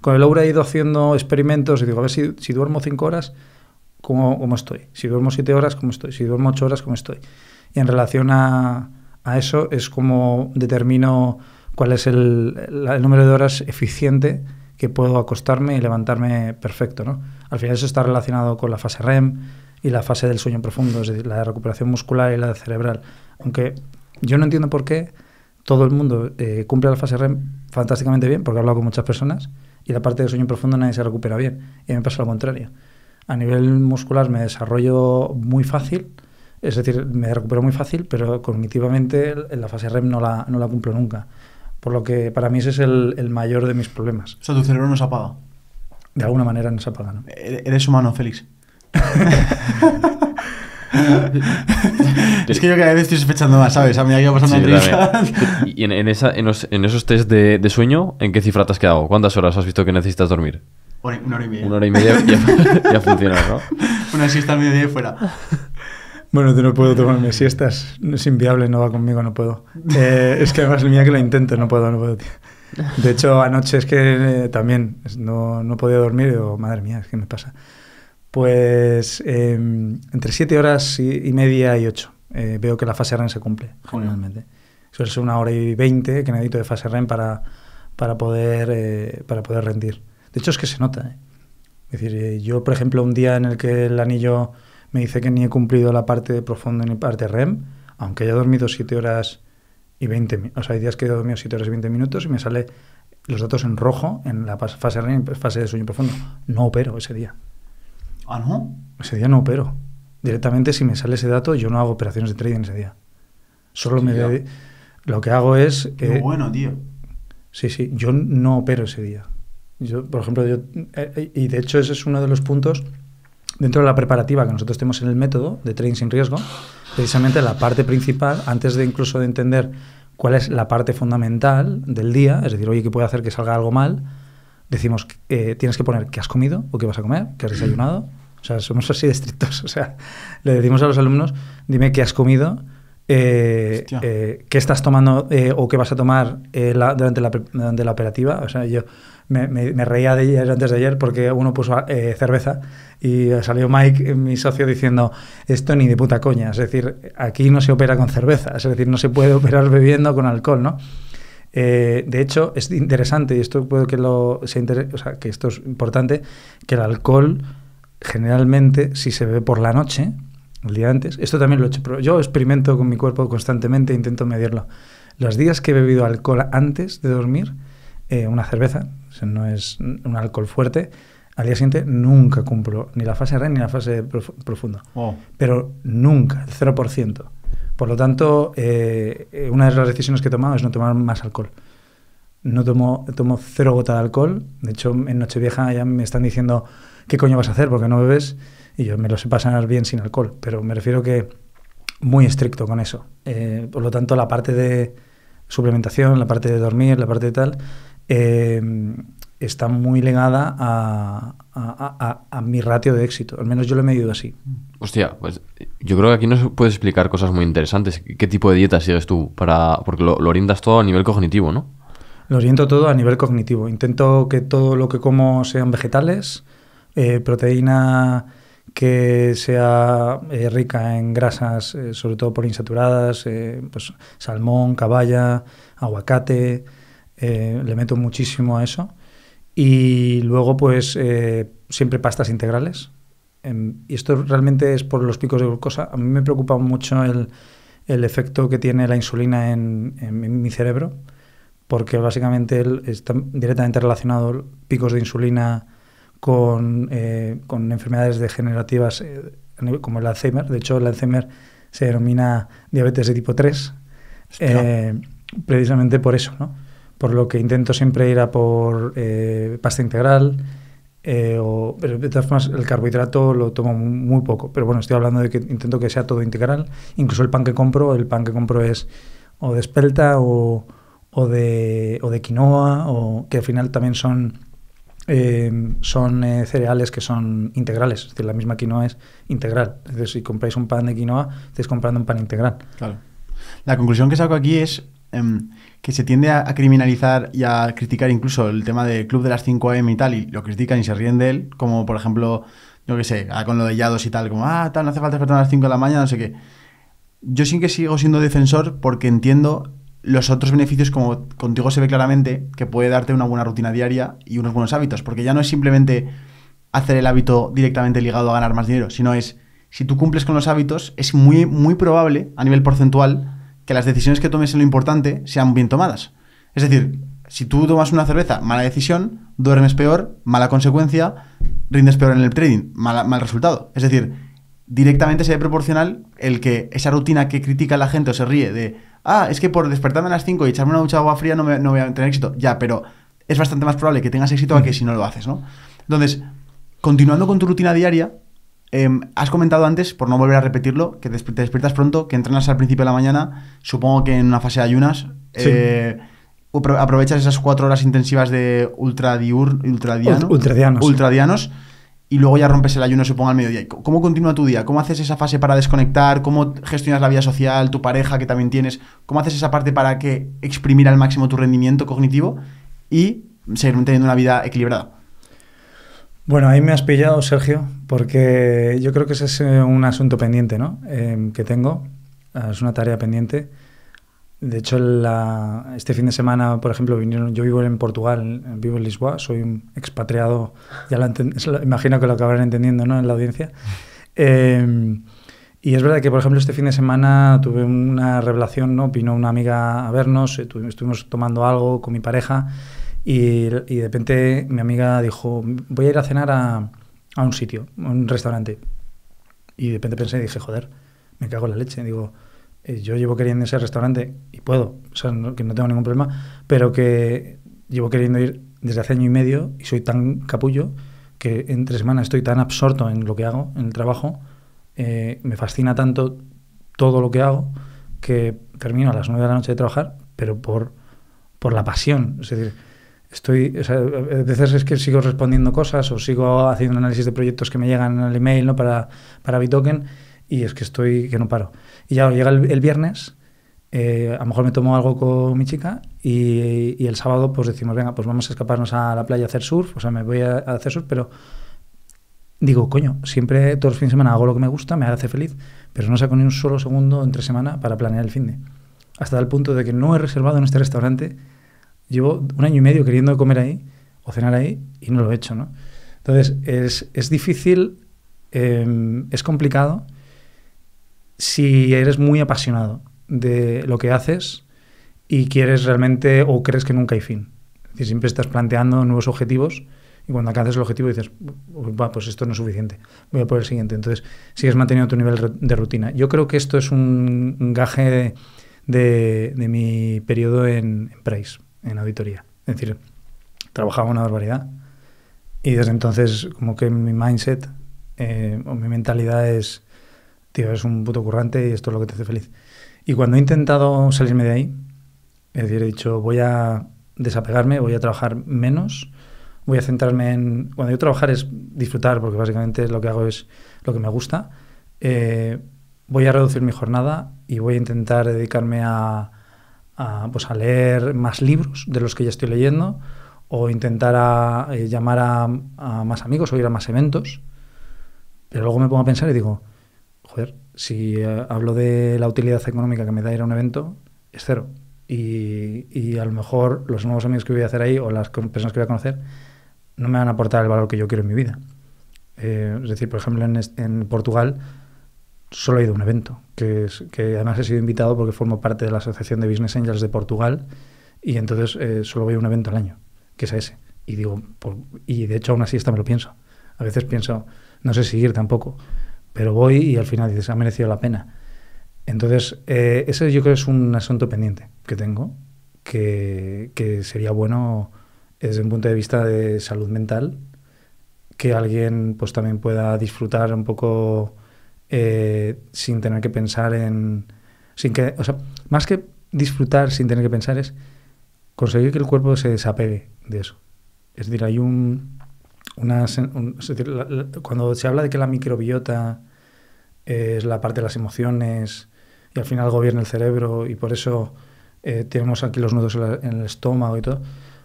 con el Oura he ido haciendo experimentos y digo, a ver si, si duermo cinco horas, ¿cómo, cómo estoy? Si duermo siete horas, ¿cómo estoy? Si duermo ocho horas, ¿cómo estoy? Y en relación a, a eso es como determino cuál es el, el número de horas eficiente que puedo acostarme y levantarme perfecto, ¿no? Al final eso está relacionado con la fase REM y la fase del sueño profundo, es decir, la recuperación muscular y la cerebral. Aunque yo no entiendo por qué todo el mundo eh, cumple la fase REM fantásticamente bien, porque he hablado con muchas personas, y la parte del sueño profundo nadie se recupera bien. Y a mí me pasa lo contrario. A nivel muscular me desarrollo muy fácil, es decir, me recupero muy fácil, pero cognitivamente en la fase REM no la, no la cumplo nunca. Por lo que para mí ese es el, el mayor de mis problemas. O sea, tu cerebro no se apaga. De alguna manera no se apaga, ¿no? E- Eres humano, Félix. es que yo cada vez estoy sospechando más, ¿sabes? A medida que va pasando Sí, la. Y en, en esa, en, los- en esos test de, de sueño, ¿en qué cifra te has quedado? ¿Cuántas horas has visto que necesitas dormir? Una hora y media. Una hora y media ya, ya funciona, ¿no? Una siesta al mediodía y fuera. Bueno, yo no puedo tomarme siestas, es inviable, no va conmigo, no puedo. Eh, es que además mía que lo intento, no puedo, no puedo. tío. De hecho, anoche es que eh, también no, no podía dormir y digo, madre mía, es que me pasa. Pues eh, entre siete horas y, y media y ocho eh, veo que la fase REM se cumple, generalmente. Suele ser una hora y veinte que necesito de fase REM para, para poder, eh, para poder rendir. De hecho, es que se nota. ¿eh? Es decir, eh, yo, por ejemplo, un día en el que el anillo me dice que ni he cumplido la parte profundo ni parte REM, aunque haya dormido 7 horas y 20 minutos. O sea, hay días que he dormido 7 horas y 20 minutos y me sale los datos en rojo en la fase REM, fase de sueño profundo. No opero ese día. ¿Ah, no? Ese día no opero. Directamente, si me sale ese dato, yo no hago operaciones de trading ese día. Solo me... Lo que hago es... Qué eh, bueno, tío. Sí, sí, yo no opero ese día. Yo, por ejemplo, yo, eh, y de hecho ese es uno de los puntos dentro de la preparativa que nosotros tenemos en el método de trading sin riesgo, precisamente la parte principal, antes de incluso de entender cuál es la parte fundamental del día, es decir, oye, ¿qué puede hacer que salga algo mal? Decimos, eh, tienes que poner qué has comido o qué vas a comer, qué has desayunado. O sea, somos así de estrictos. O sea, le decimos a los alumnos, dime qué has comido, eh, eh, qué estás tomando eh, o qué vas a tomar eh, la- durante, la, durante la operativa. O sea, yo me, me- me reía de ayer antes de ayer porque uno puso eh, cerveza y salió Mike, mi socio, diciendo esto ni de puta coña. Es decir, aquí no se opera con cerveza, es decir, no se puede operar bebiendo con alcohol, ¿no? Eh, de hecho, es interesante, y esto puede que lo sea inter- o sea, que esto es importante, que el alcohol generalmente, si se bebe por la noche, el día antes, esto también lo he hecho, pero yo experimento con mi cuerpo constantemente, intento medirlo. Los días que he bebido alcohol antes de dormir, eh, una cerveza, o sea, no es un alcohol fuerte, al día siguiente nunca cumplo ni la fase REM ni la fase prof- profunda Oh. pero nunca, el 0%. Por lo tanto, eh, eh, una de las decisiones que he tomado es no tomar más alcohol. No tomo, tomo cero gota de alcohol. De hecho, en Nochevieja ya me están diciendo qué coño vas a hacer porque no bebes y yo me lo sé pasar bien sin alcohol. Pero me refiero que muy estricto con eso. Eh, por lo tanto, la parte de suplementación, la parte de dormir, la parte de tal, eh, está muy ligada a, a- a- a mi ratio de éxito. Al menos yo lo he medido así. Hostia, pues yo creo que aquí nos puedes explicar cosas muy interesantes. ¿Qué tipo de dieta sigues tú? para Porque lo, lo orientas todo a nivel cognitivo, ¿no? Lo oriento todo a nivel cognitivo. Intento que todo lo que como sean vegetales, eh, proteína que sea eh, rica en grasas, eh, sobre todo poliinsaturadas, eh, pues salmón, caballa, aguacate. le meto muchísimo a eso. Y luego, pues, siempre pastas integrales. Em, y esto realmente es por los picos de glucosa. A mí me preocupa mucho el, el efecto que tiene la insulina en, mi cerebro porque básicamente está directamente relacionado picos de insulina con, eh, con enfermedades degenerativas eh, como el Alzheimer. De hecho, el Alzheimer se denomina diabetes de tipo 3, eh, precisamente por eso, ¿no? Por lo que intento siempre ir a por pasta integral, o- pero de todas formas el carbohidrato lo tomo mu- muy poco. Pero bueno, estoy hablando de que intento que sea todo integral. Incluso el pan que compro, el pan que compro es o de espelta o, o de, o de quinoa, o que al final también son, eh, son eh, cereales que son integrales. Es decir, la misma quinoa es integral. Si compráis un pan de quinoa, estáis comprando un pan integral. Claro. La conclusión que saco aquí es em, que se tiende a, a criminalizar y a criticar incluso el tema del club de las 5 AM y tal, y lo critican y se ríen de él, como por ejemplo, yo qué sé, ah, con lo de Yados y tal, como, ah, tal, no hace falta despertar a las 5 de la mañana, no sé qué. Yo sí que sigo siendo defensor porque entiendo los otros beneficios, como contigo se ve claramente, que puede darte una buena rutina diaria y unos buenos hábitos, porque ya no es simplemente hacer el hábito directamente ligado a ganar más dinero, sino es, si tú cumples con los hábitos, es muy, muy probable, a nivel porcentual, que las decisiones que tomes en lo importante sean bien tomadas. Es decir, si tú tomas una cerveza, mala decisión, duermes peor, mala consecuencia, rindes peor en el trading, mala- mal resultado. Es decir, directamente se ve proporcional el que esa rutina que critica la gente o se ríe de, ah, es que por despertarme a las 5 y echarme una ducha de agua fría no, me- no voy a tener éxito. Ya, pero es bastante más probable que tengas éxito a que si no lo haces, ¿no? Entonces, continuando con tu rutina diaria, em, has comentado antes, por no volver a repetirlo, que te despiertas pronto, que entrenas al principio de la mañana, supongo que en una fase de ayunas. Sí. eh, apro- aprovechas esas cuatro horas intensivas de ultradiur, ultradiano, Ult- ultradianos. ultradianos, y luego ya rompes el ayuno, supongo, al mediodía. ¿Cómo continúa tu día? ¿Cómo haces esa fase para desconectar? ¿Cómo gestionas la vida social, tu pareja que también tienes? ¿Cómo haces esa parte para que exprimir al máximo tu rendimiento cognitivo y seguir teniendo una vida equilibrada? Bueno, ahí me has pillado, Sergio, porque yo creo que ese es eh, un asunto pendiente, ¿no? Em, que tengo, Ah, es una tarea pendiente. De hecho, la, este fin de semana, por ejemplo, vinieron, yo vivo en Portugal, vivo en Lisboa, soy un expatriado, ya lo lo- imagino que lo acabarán entendiendo ¿no? en la audiencia. Eh, y es verdad que, por ejemplo, este fin de semana tuve una revelación, ¿no? Vino una amiga a vernos, tuvi- estuvimos tomando algo con mi pareja y, y de repente mi amiga dijo, voy a ir a cenar a, a un sitio, a un restaurante. Y de repente pensé y dije, joder, me cago en la leche. Digo, eh, yo llevo queriendo ese restaurante y puedo, o sea, no- que no tengo ningún problema, pero que llevo queriendo ir desde hace año y medio y soy tan capullo que entre semanas estoy tan absorto en lo que hago, en el trabajo, eh, me fascina tanto todo lo que hago que termino a las 9 de la noche de trabajar, pero por, por la pasión. Es decir, estoy, o sea, a veces es que sigo respondiendo cosas o sigo haciendo análisis de proyectos que me llegan al email ¿no? para, para Bitoken y es que estoy, que no paro. Y ya llega el, el viernes, eh, a lo mejor me tomo algo con mi chica y, y el sábado pues decimos, venga, pues vamos a escaparnos a la playa a hacer surf, o sea, me voy a, a hacer surf, pero digo, coño, siempre todos los fines de semana hago lo que me gusta, me hace feliz, pero no saco ni un solo segundo entre semana para planear el fin de. Hasta el punto de que no he reservado en este restaurante, llevo un año y medio queriendo comer ahí o cenar ahí y no lo he hecho, ¿no? Entonces, es, es difícil, eh, es complicado si eres muy apasionado de lo que haces y quieres realmente o crees que nunca hay fin. Es siempre estás planteando nuevos objetivos y cuando alcanzas el objetivo dices, pues esto no es suficiente, voy a por el siguiente. Entonces sigues manteniendo tu nivel de rutina. Yo creo que esto es un gaje de mi periodo en, en Price, en auditoría. Es decir, trabajaba una barbaridad y desde entonces como que mi mindset eh, o mi mentalidad es, tío, eres un puto currante y esto es lo que te hace feliz. Y cuando he intentado salirme de ahí, es decir, he dicho, voy a desapegarme, voy a trabajar menos, voy a centrarme en... Cuando yo trabajar es disfrutar, porque básicamente lo que hago es lo que me gusta. Eh, voy a reducir mi jornada y voy a intentar dedicarme a, a, pues a leer más libros de los que ya estoy leyendo o intentar a, eh, llamar a, a más amigos o ir a más eventos. Pero luego me pongo a pensar y digo, joder, si eh, hablo de la utilidad económica que me da ir a un evento, es cero. Y, y a lo mejor los nuevos amigos que voy a hacer ahí o las personas que voy a conocer no me van a aportar el valor que yo quiero en mi vida. Eh, es decir, por ejemplo, en, en Portugal solo he ido a un evento, que, es, que además he sido invitado porque formo parte de la Asociación de Business Angels de Portugal y entonces eh, solo voy a un evento al año, que es ese. Y digo, y de hecho aún así hasta me lo pienso. A veces pienso, no sé si tampoco, pero voy y al final dices, ha merecido la pena. Entonces, eh, ese yo creo es un asunto pendiente que tengo, que, que sería bueno desde un punto de vista de salud mental, que alguien pues también pueda disfrutar un poco eh, sin tener que pensar en... Sin que, o sea, más que disfrutar sin tener que pensar es conseguir que el cuerpo se desapegue de eso. Es decir, hay un... Una, un- cuando se habla de que la microbiota es la parte de las emociones y al final gobierna el cerebro y por eso eh, tenemos aquí los nudos en el estómago y todo,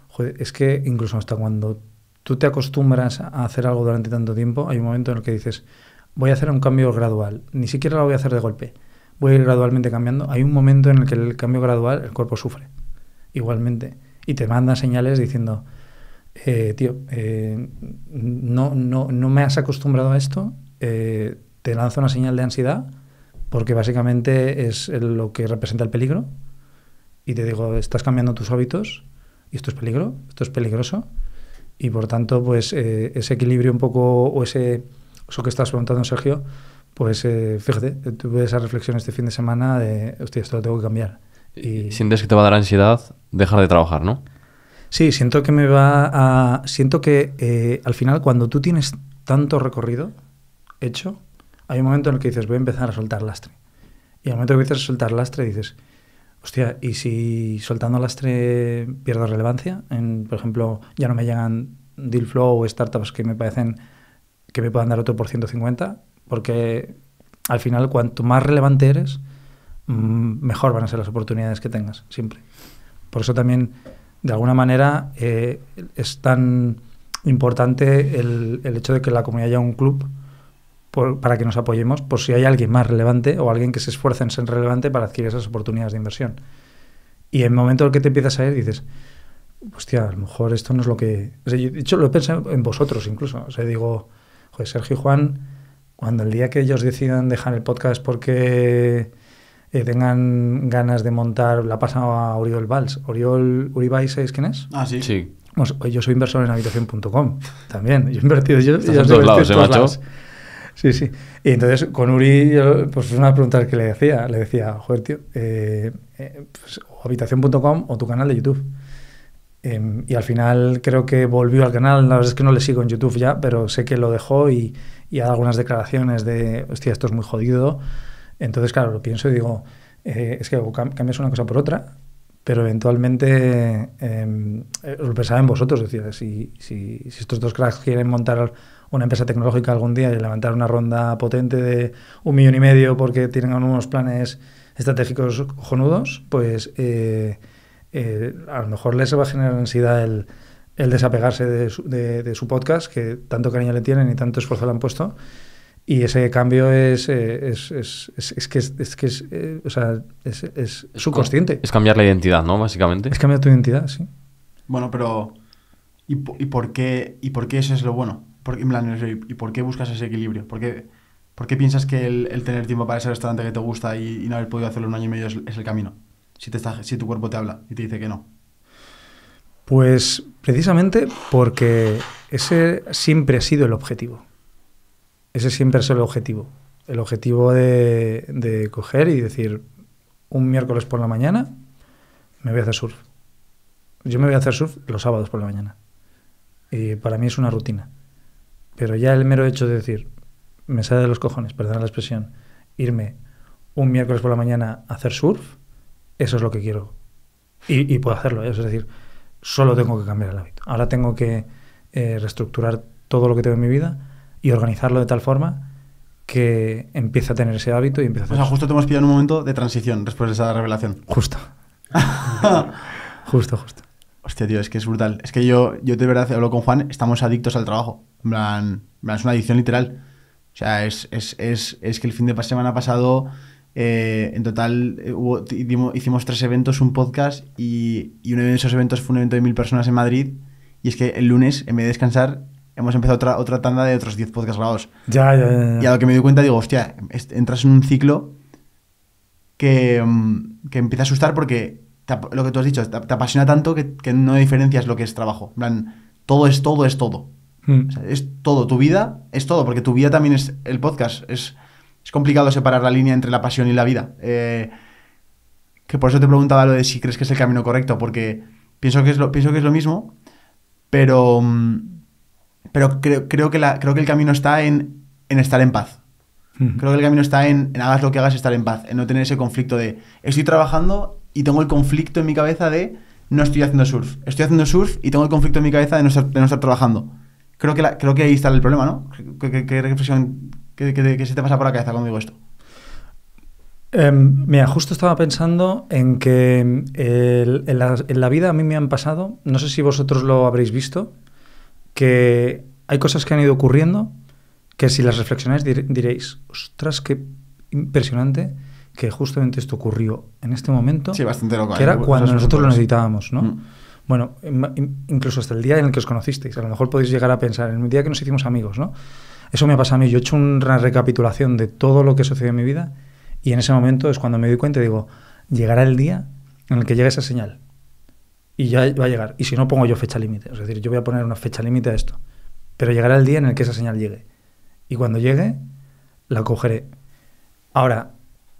joder, es que incluso hasta cuando tú te acostumbras a hacer algo durante tanto tiempo, hay un momento en el que dices, voy a hacer un cambio gradual, ni siquiera lo voy a hacer de golpe, voy a ir gradualmente cambiando. Hay un momento en el que el cambio gradual, el cuerpo sufre, igualmente, y te manda señales diciendo, eh, tío, eh, no, no, no me has acostumbrado a esto, eh, te lanzo una señal de ansiedad, porque básicamente es lo que representa el peligro, y te digo, estás cambiando tus hábitos, y esto es peligro, esto es peligroso, y por tanto, pues ese equilibrio un poco, o ese, eso que estás preguntando, Sergio, pues fíjate, tuve esa reflexión este fin de semana de, hostia, esto lo tengo que cambiar. Y, Sientes que te va a dar ansiedad dejar de trabajar, ¿no? Sí, siento que me va a. Siento que eh, al final, cuando tú tienes tanto recorrido hecho, hay un momento en el que dices, voy a empezar a soltar lastre. Y al momento que a soltar lastre, dices, hostia, ¿y si soltando lastre pierdo relevancia? En, por ejemplo, ya no me llegan deal flow o startups que me parecen que me puedan dar otro por 150, porque al final, cuanto más relevante eres, mm, mejor van a ser las oportunidades que tengas, siempre. Por eso también, de alguna manera, eh, es tan importante el, el hecho de que la comunidad haya un club por- para que nos apoyemos, por si hay alguien más relevante o alguien que se esfuerce en ser relevante para adquirir esas oportunidades de inversión. Y en el momento en que te empiezas a ir, dices, hostia, a lo mejor esto no es lo que... O yo, de hecho, lo he pensado en vosotros incluso. O sea, digo, joder, Sergio y Juan, cuando el día que ellos decidan dejar el podcast porque eh, tengan ganas de montar, la pasa a Oriol Valls. Oriol Uribay, ¿sabéis quién es? Ah, sí. Sí. Pues, yo soy inversor en habitación.com también. Yo he invertido. Yo, Estás yo todos lados, ¿eh, en todos macho? lados. Sí, sí. Y entonces con Uri, yo, pues es una pregunta que le decía. Le decía, joder, tío, eh, eh, pues, o habitación.com o tu canal de YouTube. Em, y al final creo que volvió al canal. La verdad es que no le sigo en YouTube ya, pero sé que lo dejó y, y ha dado algunas declaraciones de, hostia, esto es muy jodido. Entonces, claro, lo pienso y digo, eh, es que cambias una cosa por otra, pero eventualmente em, eh, lo pensaba en vosotros. Es decir, si, si, estos dos cracks quieren montar una empresa tecnológica algún día y levantar una ronda potente de un millón y medio porque tienen unos planes estratégicos cojonudos, pues eh, a lo mejor les va a generar ansiedad el, el desapegarse de su, de su podcast, que tanto cariño le tienen y tanto esfuerzo le han puesto. Y ese cambio es, eh, es, es, es- es que es, es que es, eh, o sea, es, es subconsciente. Es cambiar la identidad, ¿no? Básicamente. Es cambiar tu identidad, sí. Bueno, pero. ¿y, y por qué, ¿Y por qué eso es lo bueno? ¿Por, en plan, ¿Y por qué buscas ese equilibrio? ¿Por qué, por qué piensas que el, el tener tiempo para ese restaurante que te gusta y, y no haber podido hacerlo un año y medio es, es el camino? Si, te está, si tu cuerpo te habla y te dice que no. Pues precisamente porque ese siempre ha sido el objetivo. Ese siempre sido el objetivo. El objetivo de, coger y decir, un miércoles por la mañana me voy a hacer surf. Yo me voy a hacer surf los sábados por la mañana. Y para mí es una rutina. Pero ya el mero hecho de decir, me sale de los cojones, perdón la expresión, irme un miércoles por la mañana a hacer surf, eso es lo que quiero. Y, y puedo hacerlo, ¿eh? es decir, solo tengo que cambiar el hábito. Ahora tengo que eh, reestructurar todo lo que tengo en mi vida y organizarlo de tal forma que empiece a tener ese hábito y empiece a O hacer sea, justo te hemos pillado en un momento de transición después de esa revelación. justo. justo, justo. Hostia, tío, es que es brutal. Es que yo, yo de verdad hablo con Juan, estamos adictos al trabajo. En plan, en plan, es una adicción literal. O sea, es, es, es, es que el fin de semana pasado, eh, en total, eh, hubo- hicimos, hicimos tres eventos, un podcast, y, y uno de esos eventos fue un evento de mil personas en Madrid. Y es que el lunes, en vez de descansar, hemos empezado otra, otra tanda de otros 10 podcasts grabados. Ya, ya, ya, Y a lo que me doy cuenta digo, hostia, entras en un ciclo que, mm, que empieza a asustar porque te lo que tú has dicho, te, te apasiona tanto que, que no diferencias lo que es trabajo. En plan, todo es todo, es todo. Mm. O sea, es todo, tu vida es todo, porque tu vida también es el podcast. Es, es complicado separar la línea entre la pasión y la vida. Eh, que por eso te preguntaba lo de si crees que es el camino correcto, porque pienso que es lo, pienso que es lo mismo, pero, mm, pero creo, creo, que la, creo que el camino está en, en estar en paz. Creo que el camino está en, en hagas lo que hagas, estar en paz, en no tener ese conflicto de estoy trabajando y tengo el conflicto en mi cabeza de no estoy haciendo surf. Estoy haciendo surf y tengo el conflicto en mi cabeza de no estar, de no estar trabajando. Creo que, la- creo que ahí está el problema, ¿no? ¿Qué, reflexión, qué, qué- qué se te pasa por la cabeza cuando digo esto? Em, mira, justo estaba pensando en que em, el- en, la, en la vida a mí me han pasado, no sé si vosotros lo habréis visto, que hay cosas que han ido ocurriendo que si las reflexionáis dir- diréis, ostras, qué impresionante que justamente esto ocurrió en este momento, Sí, bastante loco. que ¿eh? era Cosas cuando nosotros lo necesitábamos, ¿no? Mm. Bueno, incluso hasta el día en el que os conocisteis, a lo mejor podéis llegar a pensar, en el día que nos hicimos amigos, ¿no? Eso me pasa a mí, yo he hecho una recapitulación de todo lo que sucedió en mi vida y en ese momento es cuando me doy cuenta y digo, llegará el día en el que llegue esa señal. Y ya va a llegar. Y si no, pongo yo fecha límite. Es decir, yo voy a poner una fecha límite a esto. Pero llegará el día en el que esa señal llegue. Y cuando llegue, la cogeré. Ahora,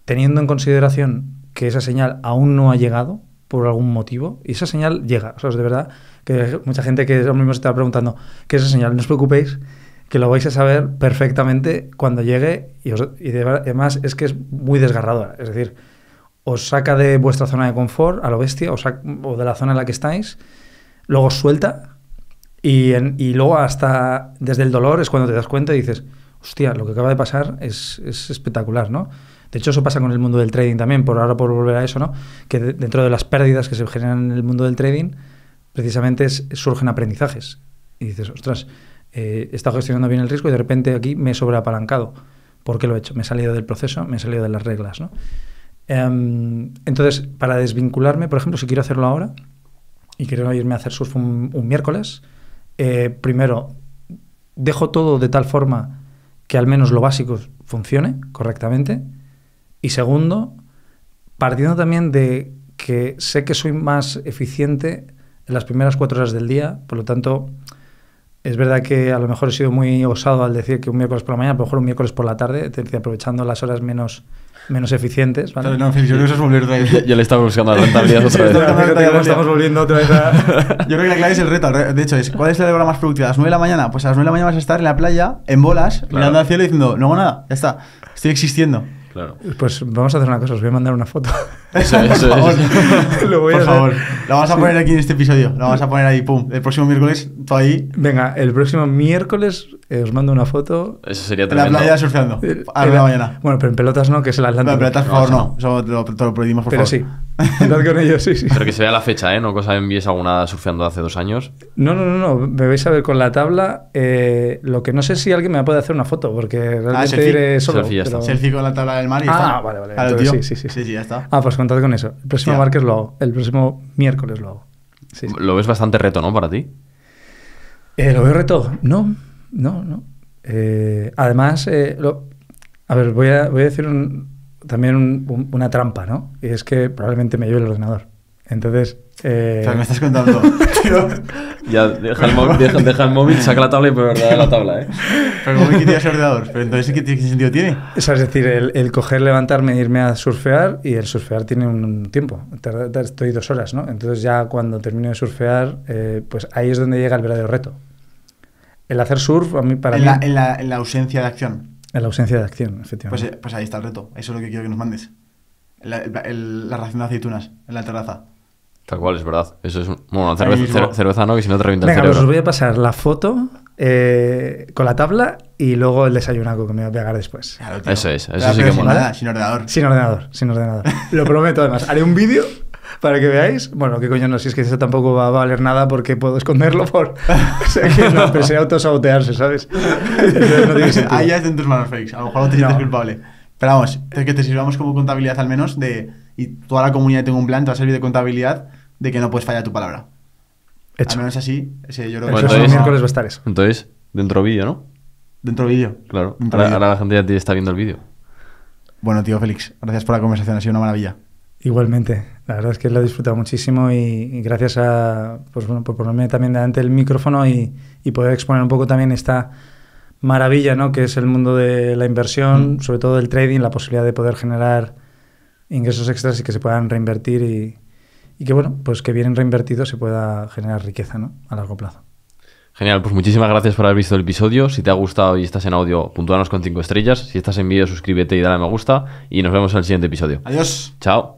teniendo en consideración que esa señal aún no ha llegado por algún motivo, y esa señal llega. O sea, es de verdad que mucha gente que ahora mismo se está preguntando qué es esa señal, no os preocupéis, que lo vais a saber perfectamente cuando llegue. Y, os- y de además es que es muy desgarradora. Es decir, os saca de vuestra zona de confort a lo bestia, os o de la zona en la que estáis, luego os suelta y, en- luego hasta desde el dolor es cuando te das cuenta y dices, hostia, lo que acaba de pasar es, es espectacular, ¿no? De hecho, eso pasa con el mundo del trading también, por ahora por volver a eso, ¿no? Que de- dentro de las pérdidas que se generan en el mundo del trading, precisamente es- surgen aprendizajes. Y dices, ostras, eh, he estado gestionando bien el riesgo y de repente aquí me he sobreapalancado. ¿Por qué lo he hecho? Me he salido del proceso, me he salido de las reglas, ¿no? Em, entonces, para desvincularme, por ejemplo, si quiero hacerlo ahora y quiero irme a hacer surf un, miércoles, eh, primero, dejo todo de tal forma que al menos lo básico funcione correctamente. Y segundo, partiendo también de que sé que soy más eficiente en las primeras cuatro horas del día, por lo tanto, es verdad que a lo mejor he sido muy osado al decir que un miércoles por la mañana, a lo mejor un miércoles por la tarde, aprovechando las horas menos, menos eficientes. ¿vale? No, yo creo que eso es volver otra vez. Ya, ya le estaba buscando la rentabilidad otra vez. Estamos volviendo otra vez a... Yo creo que la clave es el reto. De hecho, es ¿cuál es la hora más productiva? ¿A las 9 de la mañana? Pues a las 9 de la mañana vas a estar en la playa, en bolas, mirando al cielo y diciendo, no hago nada, ya está, estoy existiendo. Claro. Pues vamos a hacer una cosa, os voy a mandar una foto. Eso, eso, Por favor, eso. Lo voy a por hacer. favor. La vamos a poner aquí en este episodio. La vamos a poner ahí, pum. El próximo miércoles, tú ahí, Venga, el próximo miércoles eh, os mando una foto. Eso sería en la tremendo. playa surfeando. Eh, A las 9 de la mañana. Bueno, pero en pelotas no, que es el Atlántico. No, pero por No, favor, no. Eso te lo, te lo prohibimos, por Pero favor. sí, andad con ellos, sí, sí. Pero que se vea la fecha, ¿eh? No cosa envíes alguna surfeando hace dos años. No, no, no, no, me vais a ver con la tabla. eh, lo que no sé si alguien me puede hacer una foto, porque realmente Ah, selfie. diré solo. Selfie, ya está. pero- Selfie con la tabla del mar y Ah, está. vale, vale. Claro, Entonces tío. sí, sí, sí. Sí, sí, ya está. Ah, pues contad con eso. El próximo martes lo hago. El próximo miércoles lo hago. Sí, sí. Lo ves bastante reto, ¿no? Para ti. Eh, ¿Lo veo reto? No, no, no. Eh, además, eh, lo- a ver, voy a, voy a decir un- también un- un- una trampa, ¿no? Y es que probablemente me lleve el ordenador. Entonces, eh, O sea, me estás contando. Tío, Ya deja el, móvil, deja, deja el móvil, saca la tabla y por verdad la tabla, ¿eh? pero ¿cómo que tienes ordenador? Pero entonces, ¿qué, qué sentido tiene? o sea, es decir, el, el coger, levantarme e irme a surfear, y el surfear tiene un tiempo. Estoy dos horas, ¿no? Entonces ya cuando termino de surfear, eh, pues ahí es donde llega el verdadero reto. El hacer surf, a mí, para En mí, la, en, la, en la ausencia de acción. En la ausencia de acción, Pues, efectivamente. eh, pues ahí está el reto. Eso es lo que quiero que nos mandes. La, el- el- la ración de aceitunas en la terraza. Tal cual, es verdad. Eso es un... Bueno, cerveza, no, que si no te revienta el Venga, pues os cerebro. voy a pasar la foto eh, con la tabla y luego el desayunaco que me voy a pegar después. Claro. Eso es, eso Pero- sí que sin mola. nada, sin ordenador. Sin ordenador, sin ordenador. Lo prometo además. Haré un vídeo para que veáis. Bueno, qué coño no, si es que eso tampoco va a valer nada porque puedo esconderlo por... O sea, que no, pero sería autosabotearse, ¿sabes? Entonces no tiene sentido. Ahí ya está en tus manos, Félix. A lo mejor no te sientes No. culpable. Pero vamos, es que te sirvamos como contabilidad al menos de. Y toda la comunidad tenga un plan, te va a servir de contabilidad de que no puedes fallar tu palabra. Hecho. Al menos así, ese, yo creo El que entonces- miércoles va a estar eso. Entonces, dentro vídeo, ¿no? Dentro vídeo. Claro. Dentro Ahora, vídeo. ahora la gente ya te está viendo el vídeo. Bueno, tío Félix, gracias por la conversación, ha sido una maravilla. Igualmente, la verdad es que lo he disfrutado muchísimo y, y gracias a, pues bueno, por ponerme también delante del micrófono y, y poder exponer un poco también esta maravilla, ¿no? Que es el mundo de la inversión, sobre todo del trading, la posibilidad de poder generar ingresos extras y que se puedan reinvertir y, y que bueno, pues que bien reinvertido se pueda generar riqueza, ¿no? A largo plazo. Genial, pues muchísimas gracias por haber visto el episodio. Si te ha gustado y estás en audio, puntúanos con 5 estrellas. Si estás en vídeo, suscríbete y dale a me gusta. Y nos vemos en el siguiente episodio. Adiós. Chao.